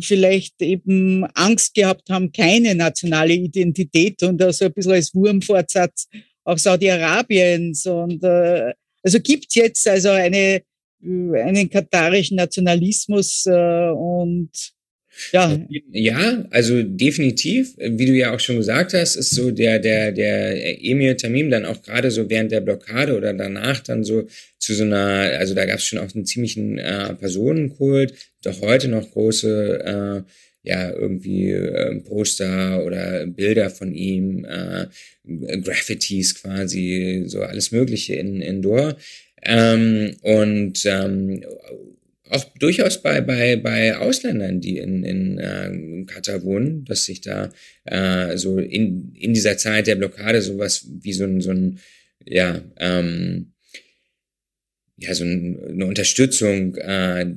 vielleicht eben Angst gehabt haben, keine nationale Identität und also ein bisschen als Wurmfortsatz auch Saudi-Arabiens. Und äh, also gibt's jetzt also eine, einen katarischen Nationalismus äh, und ja. Ja, also definitiv, wie du ja auch schon gesagt hast, ist so der, der, der Emir Tamim dann auch gerade so während der Blockade oder danach dann so zu so einer, also da gab es schon auch einen ziemlichen äh, Personenkult, doch heute noch große, äh, ja, irgendwie äh, Poster oder Bilder von ihm, äh, Graffitis quasi, so alles Mögliche in, in Dor. Ähm, und ähm, auch durchaus bei, bei, bei Ausländern, die in, in äh, Katar wohnen, dass sich da äh, so in, in dieser Zeit der Blockade sowas wie so ein, so ein ja, ähm, ja, so eine Unterstützung äh,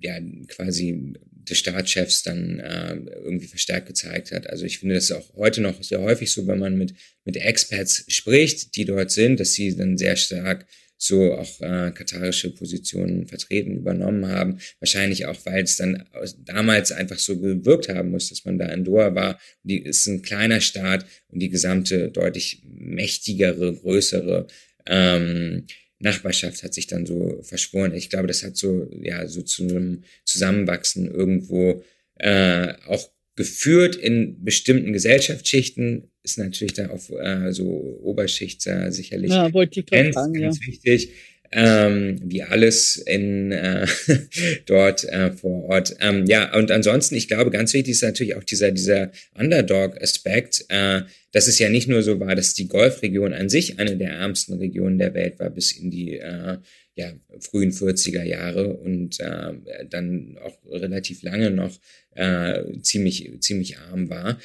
ja, quasi des Staatschefs dann äh, irgendwie verstärkt gezeigt hat. Also ich finde das auch heute noch sehr häufig so, wenn man mit, mit Expats spricht, die dort sind, dass sie dann sehr stark so auch äh, katarische Positionen vertreten, übernommen haben. Wahrscheinlich auch, weil es dann damals einfach so gewirkt haben muss, dass man da in Doha war. Die ist ein kleiner Staat und die gesamte deutlich mächtigere, größere ähm, Nachbarschaft hat sich dann so verschworen. Ich glaube, das hat so, ja, so zu einem Zusammenwachsen irgendwo äh, auch geführt in bestimmten Gesellschaftsschichten. Ist natürlich da auf äh, so Oberschicht äh, sicherlich ja, ganz, sagen, ganz ja. wichtig ähm, wie alles in äh, dort äh, vor Ort. Ähm, ja, und ansonsten, ich glaube, ganz wichtig ist natürlich auch dieser, dieser Underdog-Aspekt, äh, dass es ja nicht nur so war, dass die Golfregion an sich eine der ärmsten Regionen der Welt war bis in die äh, ja, frühen 40er Jahre und äh, dann auch relativ lange noch äh, ziemlich, ziemlich arm war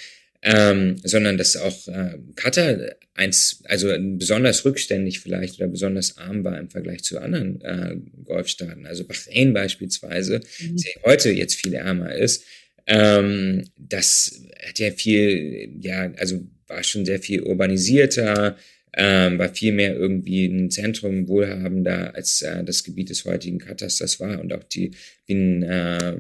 ähm, sondern dass auch äh, Katar eins, also besonders rückständig vielleicht oder besonders arm war im Vergleich zu anderen äh, Golfstaaten. Also Bahrain beispielsweise, mhm. der heute jetzt viel ärmer ist, ähm, das hat ja viel, ja, also war schon sehr viel urbanisierter, ähm, war viel mehr irgendwie ein Zentrum wohlhabender als äh, das Gebiet des heutigen Katars das war und auch die, wie ein, äh,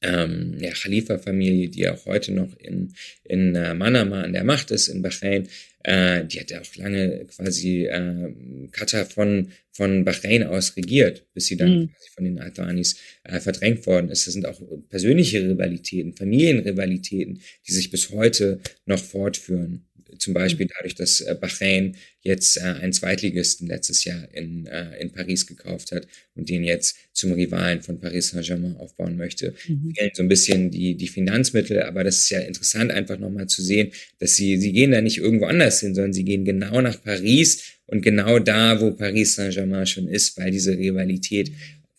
ähm, ja, Khalifa-Familie, die auch heute noch in, in äh, Manama an der Macht ist, in Bahrain, äh, die hat ja auch lange quasi äh, Katar von, von Bahrain aus regiert, bis sie dann mhm. quasi von den Albanis äh, verdrängt worden ist. Das sind auch persönliche Rivalitäten, Familienrivalitäten, die sich bis heute noch fortführen. Zum Beispiel mhm. dadurch, dass äh, Bahrain jetzt äh, einen Zweitligisten letztes Jahr in, äh, in Paris gekauft hat und den jetzt zum Rivalen von Paris Saint-Germain aufbauen möchte. Mhm. Fehlen so ein bisschen die, die Finanzmittel, aber das ist ja interessant, einfach nochmal zu sehen, dass sie, sie gehen da nicht irgendwo anders hin, sondern sie gehen genau nach Paris und genau da, wo Paris Saint-Germain schon ist, weil diese Rivalität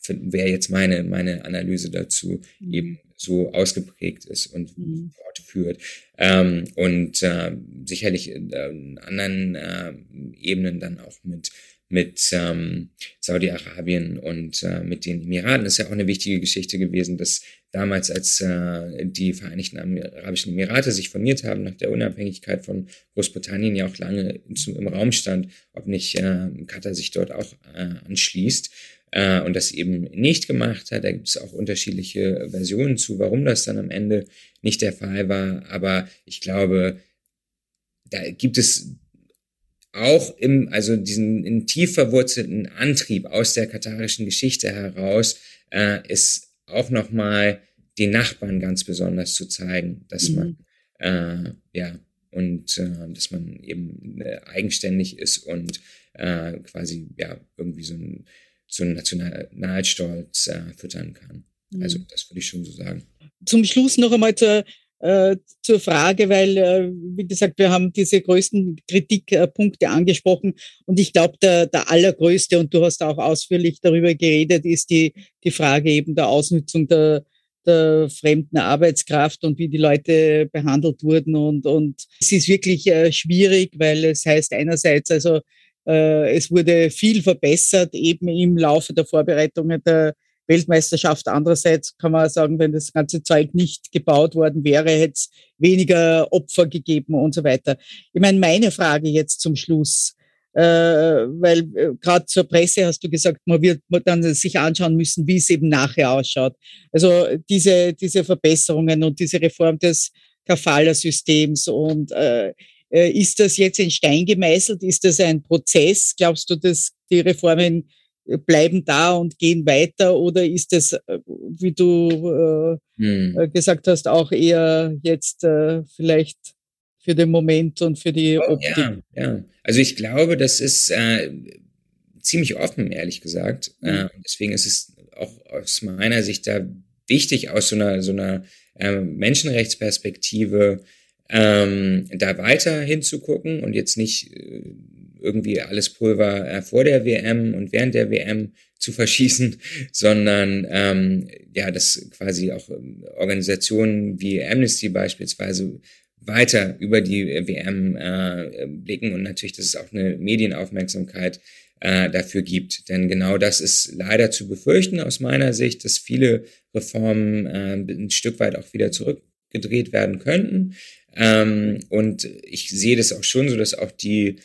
wäre jetzt meine, meine Analyse dazu, mhm. eben so ausgeprägt ist und mhm. fortführt. Ähm, und äh, sicherlich in, in anderen äh, Ebenen dann auch mit mit ähm, Saudi-Arabien und äh, mit den Emiraten das ist ja auch eine wichtige Geschichte gewesen, dass damals, als äh, die Vereinigten Arabischen Emirate sich formiert haben nach der Unabhängigkeit von Großbritannien, ja auch lange im Raum stand, ob nicht äh, Katar sich dort auch äh, anschließt äh, und das eben nicht gemacht hat. Da gibt es auch unterschiedliche Versionen zu, warum das dann am Ende nicht der Fall war. Aber ich glaube, da gibt es auch im, also diesen in tief verwurzelten Antrieb aus der katarischen Geschichte heraus, äh, ist auch nochmal den Nachbarn ganz besonders zu zeigen, dass mhm. man, äh, ja, und äh, dass man eben äh, eigenständig ist und äh, quasi, ja, irgendwie so ein so einen Nationalstolz äh, füttern kann. Also mhm. das würde ich schon so sagen. Zum Schluss noch einmal zur, äh, zur Frage, weil, äh, wie gesagt, wir haben diese größten Kritikpunkte angesprochen und ich glaube, der, der allergrößte, und du hast auch ausführlich darüber geredet, ist die, die Frage eben der Ausnutzung der, der fremden Arbeitskraft und wie die Leute behandelt wurden. Und, und es ist wirklich äh, schwierig, weil es heißt einerseits, also es wurde viel verbessert, eben im Laufe der Vorbereitungen der Weltmeisterschaft. Andererseits kann man sagen, wenn das ganze Zeug nicht gebaut worden wäre, hätte es weniger Opfer gegeben und so weiter. Ich meine, meine Frage jetzt zum Schluss, äh, weil äh, gerade zur Presse hast du gesagt, man wird dann sich anschauen müssen, wie es eben nachher ausschaut. Also diese, diese Verbesserungen und diese Reform des Kafala-Systems und äh, äh, ist das jetzt in Stein gemeißelt? Ist das ein Prozess? Glaubst du, dass die Reformen äh, bleiben da und gehen weiter? Oder ist das, äh, wie du äh, hm. gesagt hast, auch eher jetzt äh, vielleicht für den Moment und für die Optik? Ja, ja. Also ich glaube, das ist äh, ziemlich offen, ehrlich gesagt. Mhm. deswegen ist es auch aus meiner Sicht da wichtig, aus so einer, so einer Menschenrechtsperspektive ähm, da weiter hinzugucken und jetzt nicht äh, irgendwie alles Pulver äh, vor der WM und während der WM zu verschießen, sondern ähm, ja, dass quasi auch ähm, Organisationen wie Amnesty beispielsweise weiter über die WM äh, blicken und natürlich, dass es auch eine Medienaufmerksamkeit äh, dafür gibt. Denn genau das ist leider zu befürchten aus meiner Sicht, dass viele Reformen äh, ein Stück weit auch wieder zurückgedreht werden könnten. Ähm, und ich sehe das auch schon so, dass auch die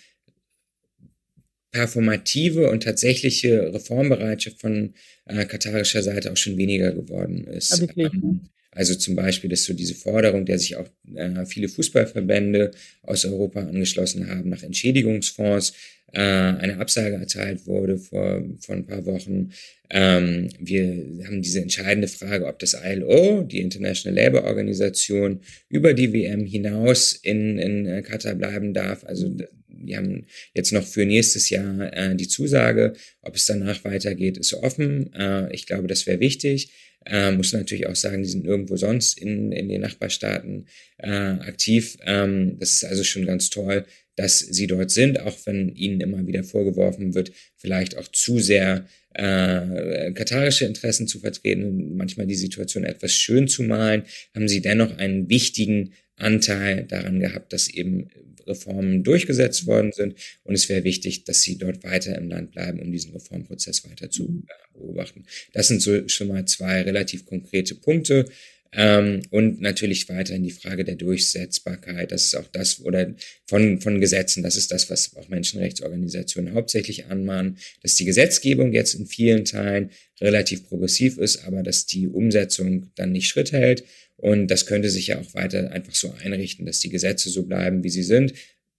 performative und tatsächliche Reformbereitschaft von äh, katarischer Seite auch schon weniger geworden ist. Wirklich, ähm, also zum Beispiel, dass so diese Forderung, der sich auch äh, viele Fußballverbände aus Europa angeschlossen haben, nach Entschädigungsfonds, äh, eine Absage erteilt wurde vor, vor ein paar Wochen. Ähm, wir haben diese entscheidende Frage, ob das ILO, die International Labour Organisation, über die WM hinaus in, in äh, Katar bleiben darf. Also wir haben jetzt noch für nächstes Jahr äh, die Zusage. Ob es danach weitergeht, ist offen. Äh, ich glaube, das wäre wichtig. Äh, muss natürlich auch sagen, die sind irgendwo sonst in, in den Nachbarstaaten äh, aktiv. Ähm, das ist also schon ganz toll, dass sie dort sind, auch wenn ihnen immer wieder vorgeworfen wird, vielleicht auch zu sehr äh, katarische Interessen zu vertreten und manchmal die Situation etwas schön zu malen, haben sie dennoch einen wichtigen Anteil daran gehabt, dass eben Reformen durchgesetzt worden sind. Und es wäre wichtig, dass sie dort weiter im Land bleiben, um diesen Reformprozess weiter zu beobachten. Das sind so schon mal zwei relativ konkrete Punkte. Ähm, und natürlich weiterhin die Frage der Durchsetzbarkeit. Das ist auch das, oder von, von Gesetzen. Das ist das, was auch Menschenrechtsorganisationen hauptsächlich anmahnen, dass die Gesetzgebung jetzt in vielen Teilen relativ progressiv ist, aber dass die Umsetzung dann nicht Schritt hält. Und das könnte sich ja auch weiter einfach so einrichten, dass die Gesetze so bleiben, wie sie sind,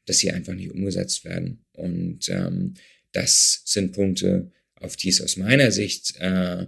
dass sie einfach nicht umgesetzt werden. Und ähm, das sind Punkte, auf die es aus meiner Sicht äh,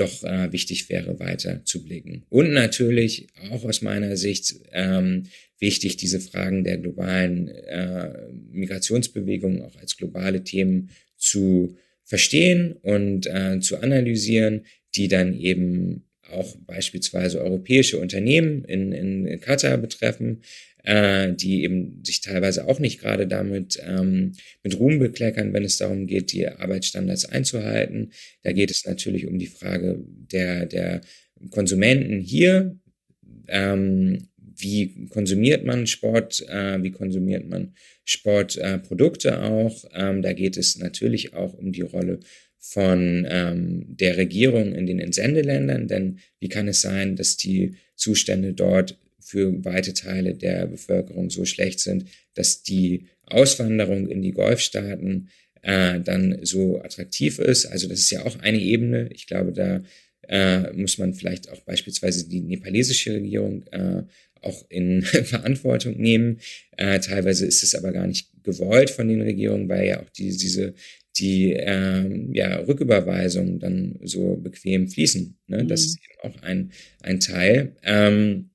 doch äh, wichtig wäre, weiter zu blicken. Und natürlich auch aus meiner Sicht ähm, wichtig, diese Fragen der globalen äh, Migrationsbewegungen auch als globale Themen zu verstehen und äh, zu analysieren, die dann eben auch beispielsweise europäische Unternehmen in, in Katar betreffen, äh, die eben sich teilweise auch nicht gerade damit ähm, mit Ruhm bekleckern, wenn es darum geht, die Arbeitsstandards einzuhalten. Da geht es natürlich um die Frage der, der Konsumenten hier. Ähm, wie konsumiert man Sport, äh, wie konsumiert man Sportprodukte äh, auch. Ähm, da geht es natürlich auch um die Rolle von ähm, der Regierung in den Entsendeländern, denn wie kann es sein, dass die Zustände dort für weite Teile der Bevölkerung so schlecht sind, dass die Auswanderung in die Golfstaaten äh, dann so attraktiv ist. Also das ist ja auch eine Ebene. Ich glaube, da äh, muss man vielleicht auch beispielsweise die nepalesische Regierung äh, auch in Verantwortung nehmen. Äh, teilweise ist es aber gar nicht gewollt von den Regierungen, weil ja auch die, diese die ähm, ja, Rücküberweisungen dann so bequem fließen. Ne? Mhm. Das ist eben auch ein, ein Teil. Ähm,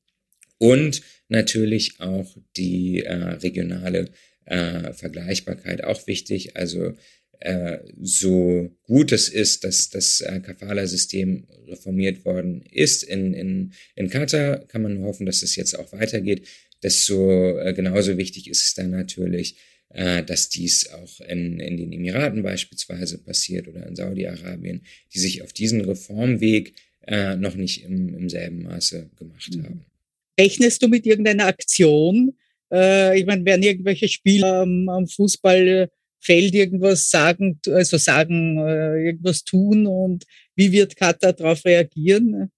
und natürlich auch die äh, regionale äh, Vergleichbarkeit auch wichtig. Also äh, so gut es ist, dass das äh, Kafala-System reformiert worden ist in, in, in Katar, kann man hoffen, dass es jetzt auch weitergeht. Desto äh, genauso wichtig ist es dann natürlich, äh, dass dies auch in, in den Emiraten beispielsweise passiert oder in Saudi-Arabien, die sich auf diesen Reformweg äh, noch nicht im, im selben Maße gemacht mhm. haben. Rechnest du mit irgendeiner Aktion? Äh, ich meine, werden irgendwelche Spieler am, am Fußballfeld irgendwas sagen, also sagen, äh, irgendwas tun und wie wird Katar darauf reagieren?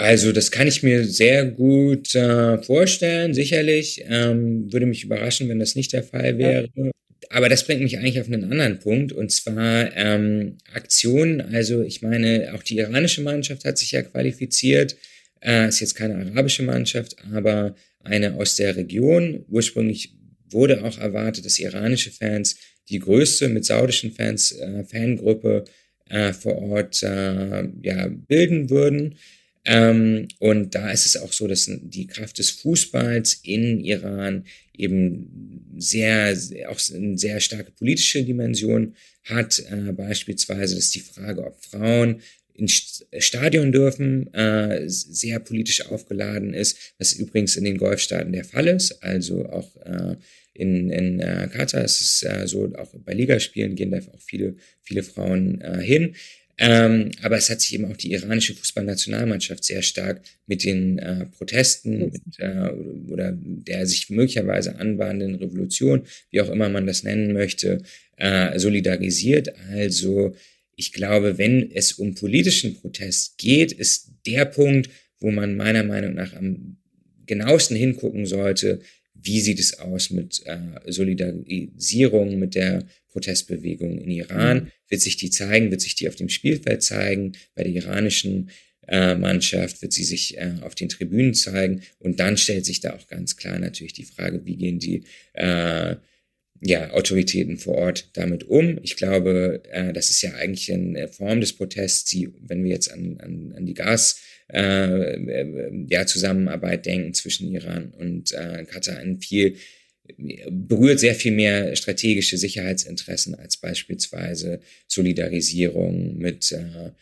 Also das kann ich mir sehr gut äh, vorstellen, sicherlich. Ähm, würde mich überraschen, wenn das nicht der Fall wäre. Ja. Aber das bringt mich eigentlich auf einen anderen Punkt, und zwar ähm, Aktionen. Also ich meine, auch die iranische Mannschaft hat sich ja qualifiziert. Äh, ist jetzt keine arabische Mannschaft, aber eine aus der Region. Ursprünglich wurde auch erwartet, dass iranische Fans die größte mit saudischen Fans äh, Fangruppe äh, vor Ort äh, ja, bilden würden. Ähm, und da ist es auch so, dass die Kraft des Fußballs in Iran eben sehr, auch eine sehr starke politische Dimension hat. Äh, beispielsweise, dass die Frage, ob Frauen ins Stadion dürfen, äh, sehr politisch aufgeladen ist, was übrigens in den Golfstaaten der Fall ist. Also auch äh, in, in äh, Katar ist es äh, so, auch bei Ligaspielen gehen da auch viele, viele Frauen äh, hin. Ähm, aber es hat sich eben auch die iranische Fußballnationalmannschaft sehr stark mit den äh, Protesten mit, äh, oder der sich möglicherweise anbahnenden Revolution, wie auch immer man das nennen möchte, äh, solidarisiert. Also ich glaube, wenn es um politischen Protest geht, ist der Punkt, wo man meiner Meinung nach am genauesten hingucken sollte, wie sieht es aus mit äh, Solidarisierung mit der Protestbewegung in Iran? Mhm. Wird sich die zeigen? Wird sich die auf dem Spielfeld zeigen? Bei der iranischen äh, Mannschaft wird sie sich äh, auf den Tribünen zeigen? Und dann stellt sich da auch ganz klar natürlich die Frage, wie gehen die äh, ja, Autoritäten vor Ort damit um. Ich glaube, äh, das ist ja eigentlich eine Form des Protests, die, wenn wir jetzt an, an, an die Gas äh, ja, Zusammenarbeit denken zwischen Iran und äh, Katar, ein viel berührt sehr viel mehr strategische Sicherheitsinteressen als beispielsweise Solidarisierung mit äh,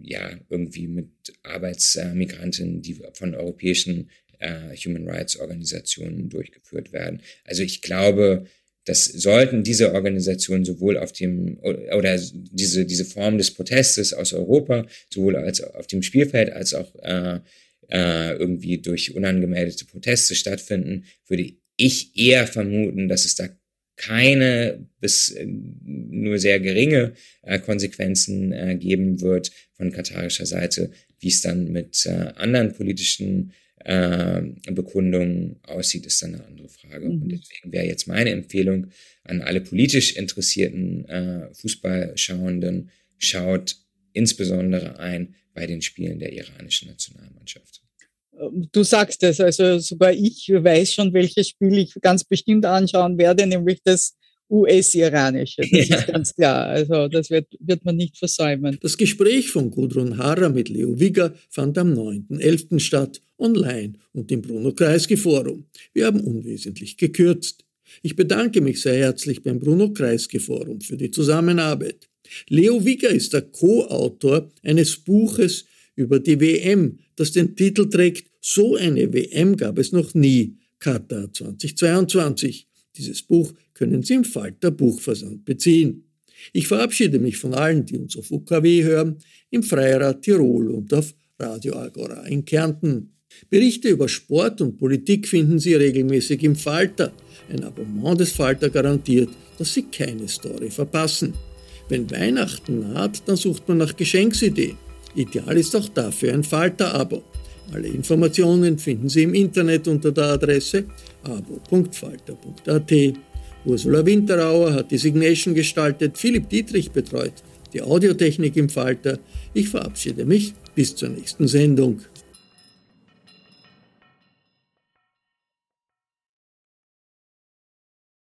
ja irgendwie mit Arbeitsmigranten, die von europäischen äh, Human Rights Organisationen durchgeführt werden. Also ich glaube, das sollten diese Organisationen sowohl auf dem oder diese diese Form des Protestes aus Europa sowohl als auf dem Spielfeld als auch äh, äh, irgendwie durch unangemeldete Proteste stattfinden, würde ich eher vermuten, dass es da keine bis äh, nur sehr geringe äh, Konsequenzen äh, geben wird von katarischer Seite, Wie es dann mit äh, anderen politischen äh, Bekundungen aussieht, ist dann eine andere Frage. Mhm. Und deswegen wäre jetzt meine Empfehlung an alle politisch interessierten äh, Fußballschauenden, schaut insbesondere ein bei den Spielen der iranischen Nationalmannschaft. Ähm, du sagst es, also sogar ich weiß schon, welches Spiel ich ganz bestimmt anschauen werde, nämlich das US-iranische. Das ja. ist ganz klar. Also das wird, wird man nicht versäumen. Das Gespräch von Gudrun Harrer mit Leo Wigger fand am 9.11. statt, online und im Bruno Kreisky Forum. Wir haben unwesentlich gekürzt. Ich bedanke mich sehr herzlich beim Bruno Kreisky Forum für die Zusammenarbeit. Leo Wigger ist der Co-Autor eines Buches über die WM, das den Titel trägt So eine WM gab es noch nie, Katar 2022. Dieses Buch können Sie im Falter Buchversand beziehen. Ich verabschiede mich von allen, die uns auf UKW hören, im Freirad Tirol und auf Radio Agora in Kärnten. Berichte über Sport und Politik finden Sie regelmäßig im Falter. Ein Abonnement des Falter garantiert, dass Sie keine Story verpassen. Wenn Weihnachten naht, dann sucht man nach Geschenksideen. Ideal ist auch dafür ein Falter-Abo. Alle Informationen finden Sie im Internet unter der Adresse abo.falter.at. Ursula Winterauer hat die Signation gestaltet, Philipp Dietrich betreut die Audiotechnik im Falter. Ich verabschiede mich bis zur nächsten Sendung.